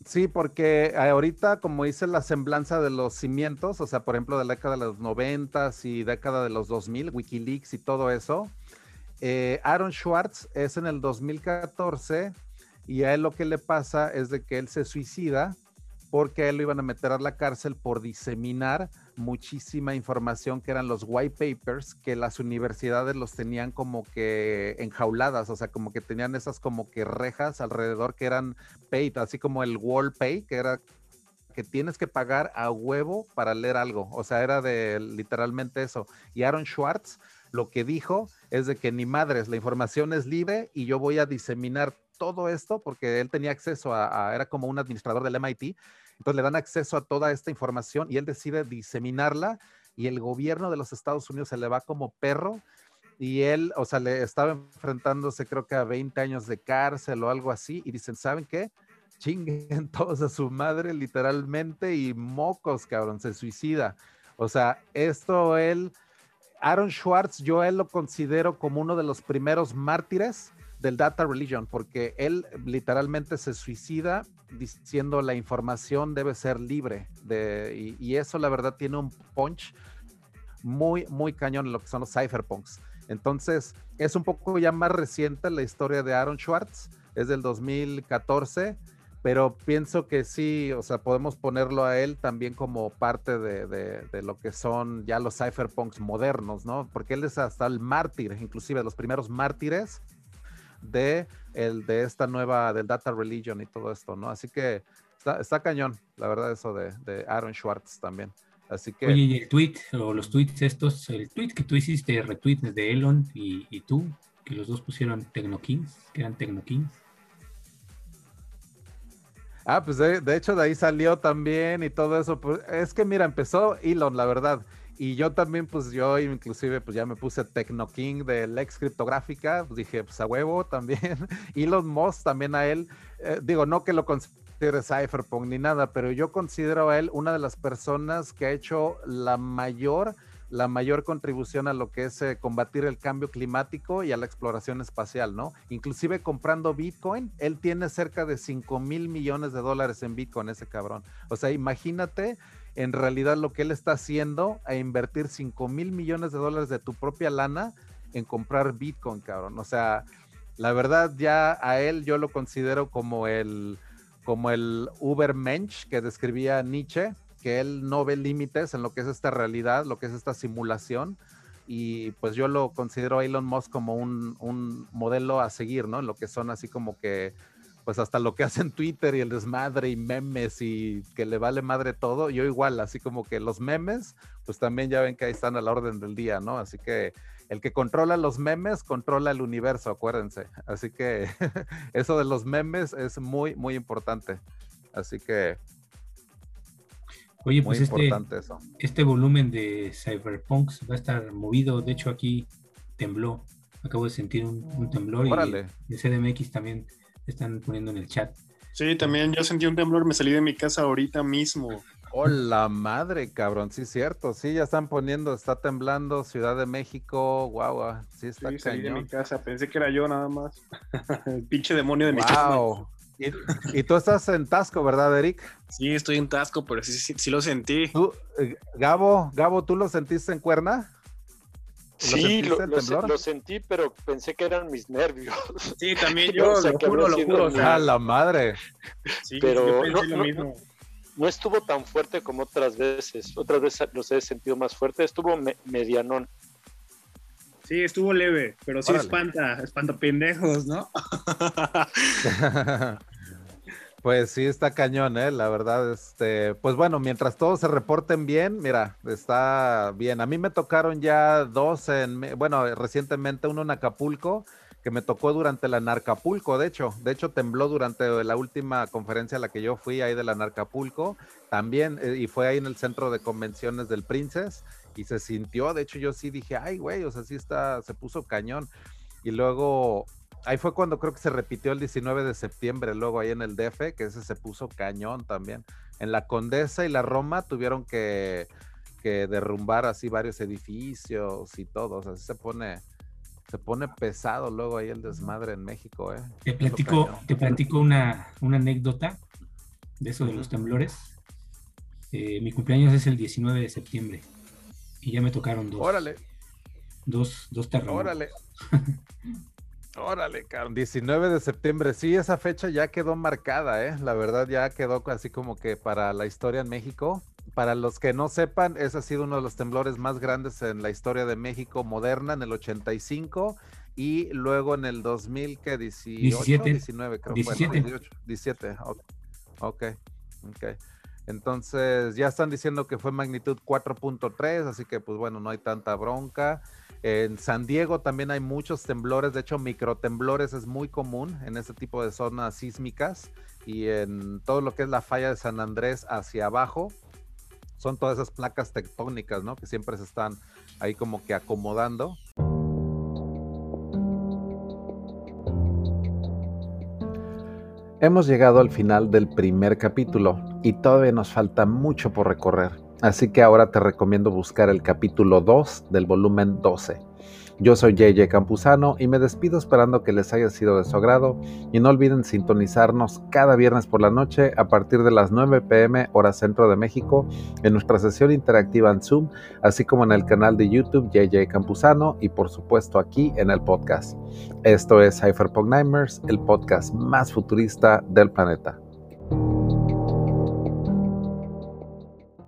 Sí, porque ahorita, como dice la semblanza de los cimientos, o sea, por ejemplo, de la década de los 90 y década de los 2000, Wikileaks y todo eso, eh, Aaron Schwartz es en el 2014 y a él lo que le pasa es de que él se suicida porque a él lo iban a meter a la cárcel por diseminar muchísima información que eran los white papers que las universidades los tenían como que enjauladas, o sea, como que tenían esas como que rejas alrededor que eran paid, así como el wall pay, que era que tienes que pagar a huevo para leer algo, o sea, era de literalmente eso. Y Aaron Schwartz lo que dijo es de que ni madres, la información es libre y yo voy a diseminar todo esto porque él tenía acceso a, a era como un administrador del MIT entonces le dan acceso a toda esta información y él decide diseminarla y el gobierno de los Estados Unidos se le va como perro y él, o sea, le estaba enfrentándose creo que a 20 años de cárcel o algo así y dicen, ¿saben qué? Chinguen todos a su madre literalmente y mocos, cabrón, se suicida. O sea, esto él, Aaron Schwartz, yo él lo considero como uno de los primeros mártires del Data Religion, porque él literalmente se suicida diciendo la información debe ser libre. De, y, eso la verdad tiene un punch muy, muy cañón en lo que son los cypherpunks. Entonces, es un poco ya más reciente la historia de Aaron Schwartz, es del 2014, pero pienso que sí, o sea, podemos ponerlo a él también como parte de, de, lo que son ya los cypherpunks modernos, ¿no? Porque él es hasta el mártir, inclusive los primeros mártires de, el, de esta nueva, del Data Religion y todo esto, ¿no? Así que está, está cañón, la verdad, eso de, de Aaron Schwartz también. Así que... Oye, y el tweet, o los tweets estos, el tweet que tú hiciste, retweet de Elon y, y tú, que los dos pusieron Tecnokings, que eran Tecnokings. Ah, pues de, hecho de ahí salió también y todo eso. Pues es que mira, empezó Elon, la verdad. Y yo también, pues yo inclusive, pues ya me puse Tecno King de Lex Criptográfica. Pues dije, pues a huevo también. Elon Musk también a él. Eh, digo, no que lo considere Cypherpunk ni nada, pero yo considero a él una de las personas que ha hecho la mayor la mayor contribución a lo que es eh, combatir el cambio climático y a la exploración espacial, ¿no? Inclusive comprando Bitcoin, él tiene cerca de 5 mil millones de dólares en Bitcoin, ese cabrón. O sea, imagínate en realidad lo que él está haciendo a invertir 5 mil millones de dólares de tu propia lana en comprar Bitcoin, cabrón. O sea, la verdad ya a él yo lo considero como el como el Ubermensch que describía Nietzsche, que él no ve límites en lo que es esta realidad, lo que es esta simulación. Y pues yo lo considero a Elon Musk como un, modelo a seguir, ¿no? En lo que son así como que, pues hasta lo que hacen Twitter y el desmadre y memes y que le vale madre todo. Yo igual, así como que los memes, pues también ya ven que ahí están a la orden del día, ¿no? Así que el que controla los memes controla el universo, acuérdense. Así que eso de los memes es muy, muy importante. Así que Oye, pues este, este volumen de Cyberpunks va a estar movido. De hecho, aquí tembló. Acabo de sentir un, temblor Órale. y de CDMX también están poniendo en el chat. Sí, también yo sentí un temblor. Me salí de mi casa ahorita mismo. Hola madre, cabrón, sí es cierto, sí, ya están poniendo, está temblando Ciudad de México, guau, sí está sí, salí de mi casa, pensé que era yo nada más, el pinche demonio de mi casa. Y, tú estás en Tasco, ¿verdad, Eric? Sí, estoy en Tasco, pero sí, sí, lo sentí. Eh, Gabo, Gabo, ¿tú lo sentiste en Cuerna? Sí, lo, sentí, pero pensé que eran mis nervios. Sí, también yo, lo juro, lo juro. a la madre. Sí, pero no, no, estuvo tan fuerte como otras veces. Otras veces los he sentido más fuerte. Estuvo medianón. Sí, estuvo leve, pero sí espanta, espanta pendejos, ¿no? pues sí, está cañón, ¿eh? La verdad, este, pues bueno, mientras todos se reporten bien, mira, está bien. A mí me tocaron ya dos en, bueno, recientemente uno en Acapulco, que me tocó durante la Narcapulco, de hecho, de hecho tembló durante la última conferencia a la que yo fui ahí de la Narcapulco, también, eh, y fue ahí en el centro de convenciones del Princes, y se sintió, de hecho yo sí dije, ay, güey, o sea, sí está, se puso cañón. Y luego, ahí fue cuando creo que se repitió el 19 de septiembre, luego ahí en el DF, que ese se puso cañón también. En la Condesa y la Roma tuvieron que, que derrumbar así varios edificios y todo, o sea, se pone, se pone pesado luego ahí el desmadre en México, ¿eh? Te platico, te platico una, una anécdota de eso de los temblores. Eh, mi cumpleaños es el 19 de septiembre y ya me tocaron dos. Órale. Dos, dos terremotos. Órale. Órale, cabrón. 19 de septiembre. Sí, esa fecha ya quedó marcada, ¿eh? La verdad ya quedó así como que para la historia en México. Para los que no sepan, ese ha sido uno de los temblores más grandes en la historia de México moderna, en el 85 y luego en el 2000, ¿qué? 18, 17, 19, creo. 17. 18, 17, ok. Ok. okay. Entonces ya están diciendo que fue magnitud 4.3, así que pues bueno, no hay tanta bronca. En San Diego también hay muchos temblores, de hecho microtemblores es muy común en este tipo de zonas sísmicas y en todo lo que es la falla de San Andrés hacia abajo, son todas esas placas tectónicas, ¿no? Que siempre se están ahí como que acomodando. Hemos llegado al final del primer capítulo y todavía nos falta mucho por recorrer, así que ahora te recomiendo buscar el capítulo 2 del volumen 12. Yo soy JJ Campuzano y me despido esperando que les haya sido de su agrado y no olviden sintonizarnos cada viernes por la noche a partir de las 9 pm hora centro de México en nuestra sesión interactiva en Zoom, así como en el canal de YouTube JJ Campuzano y por supuesto aquí en el podcast. Esto es Cypherpunk Nightmares, el podcast más futurista del planeta.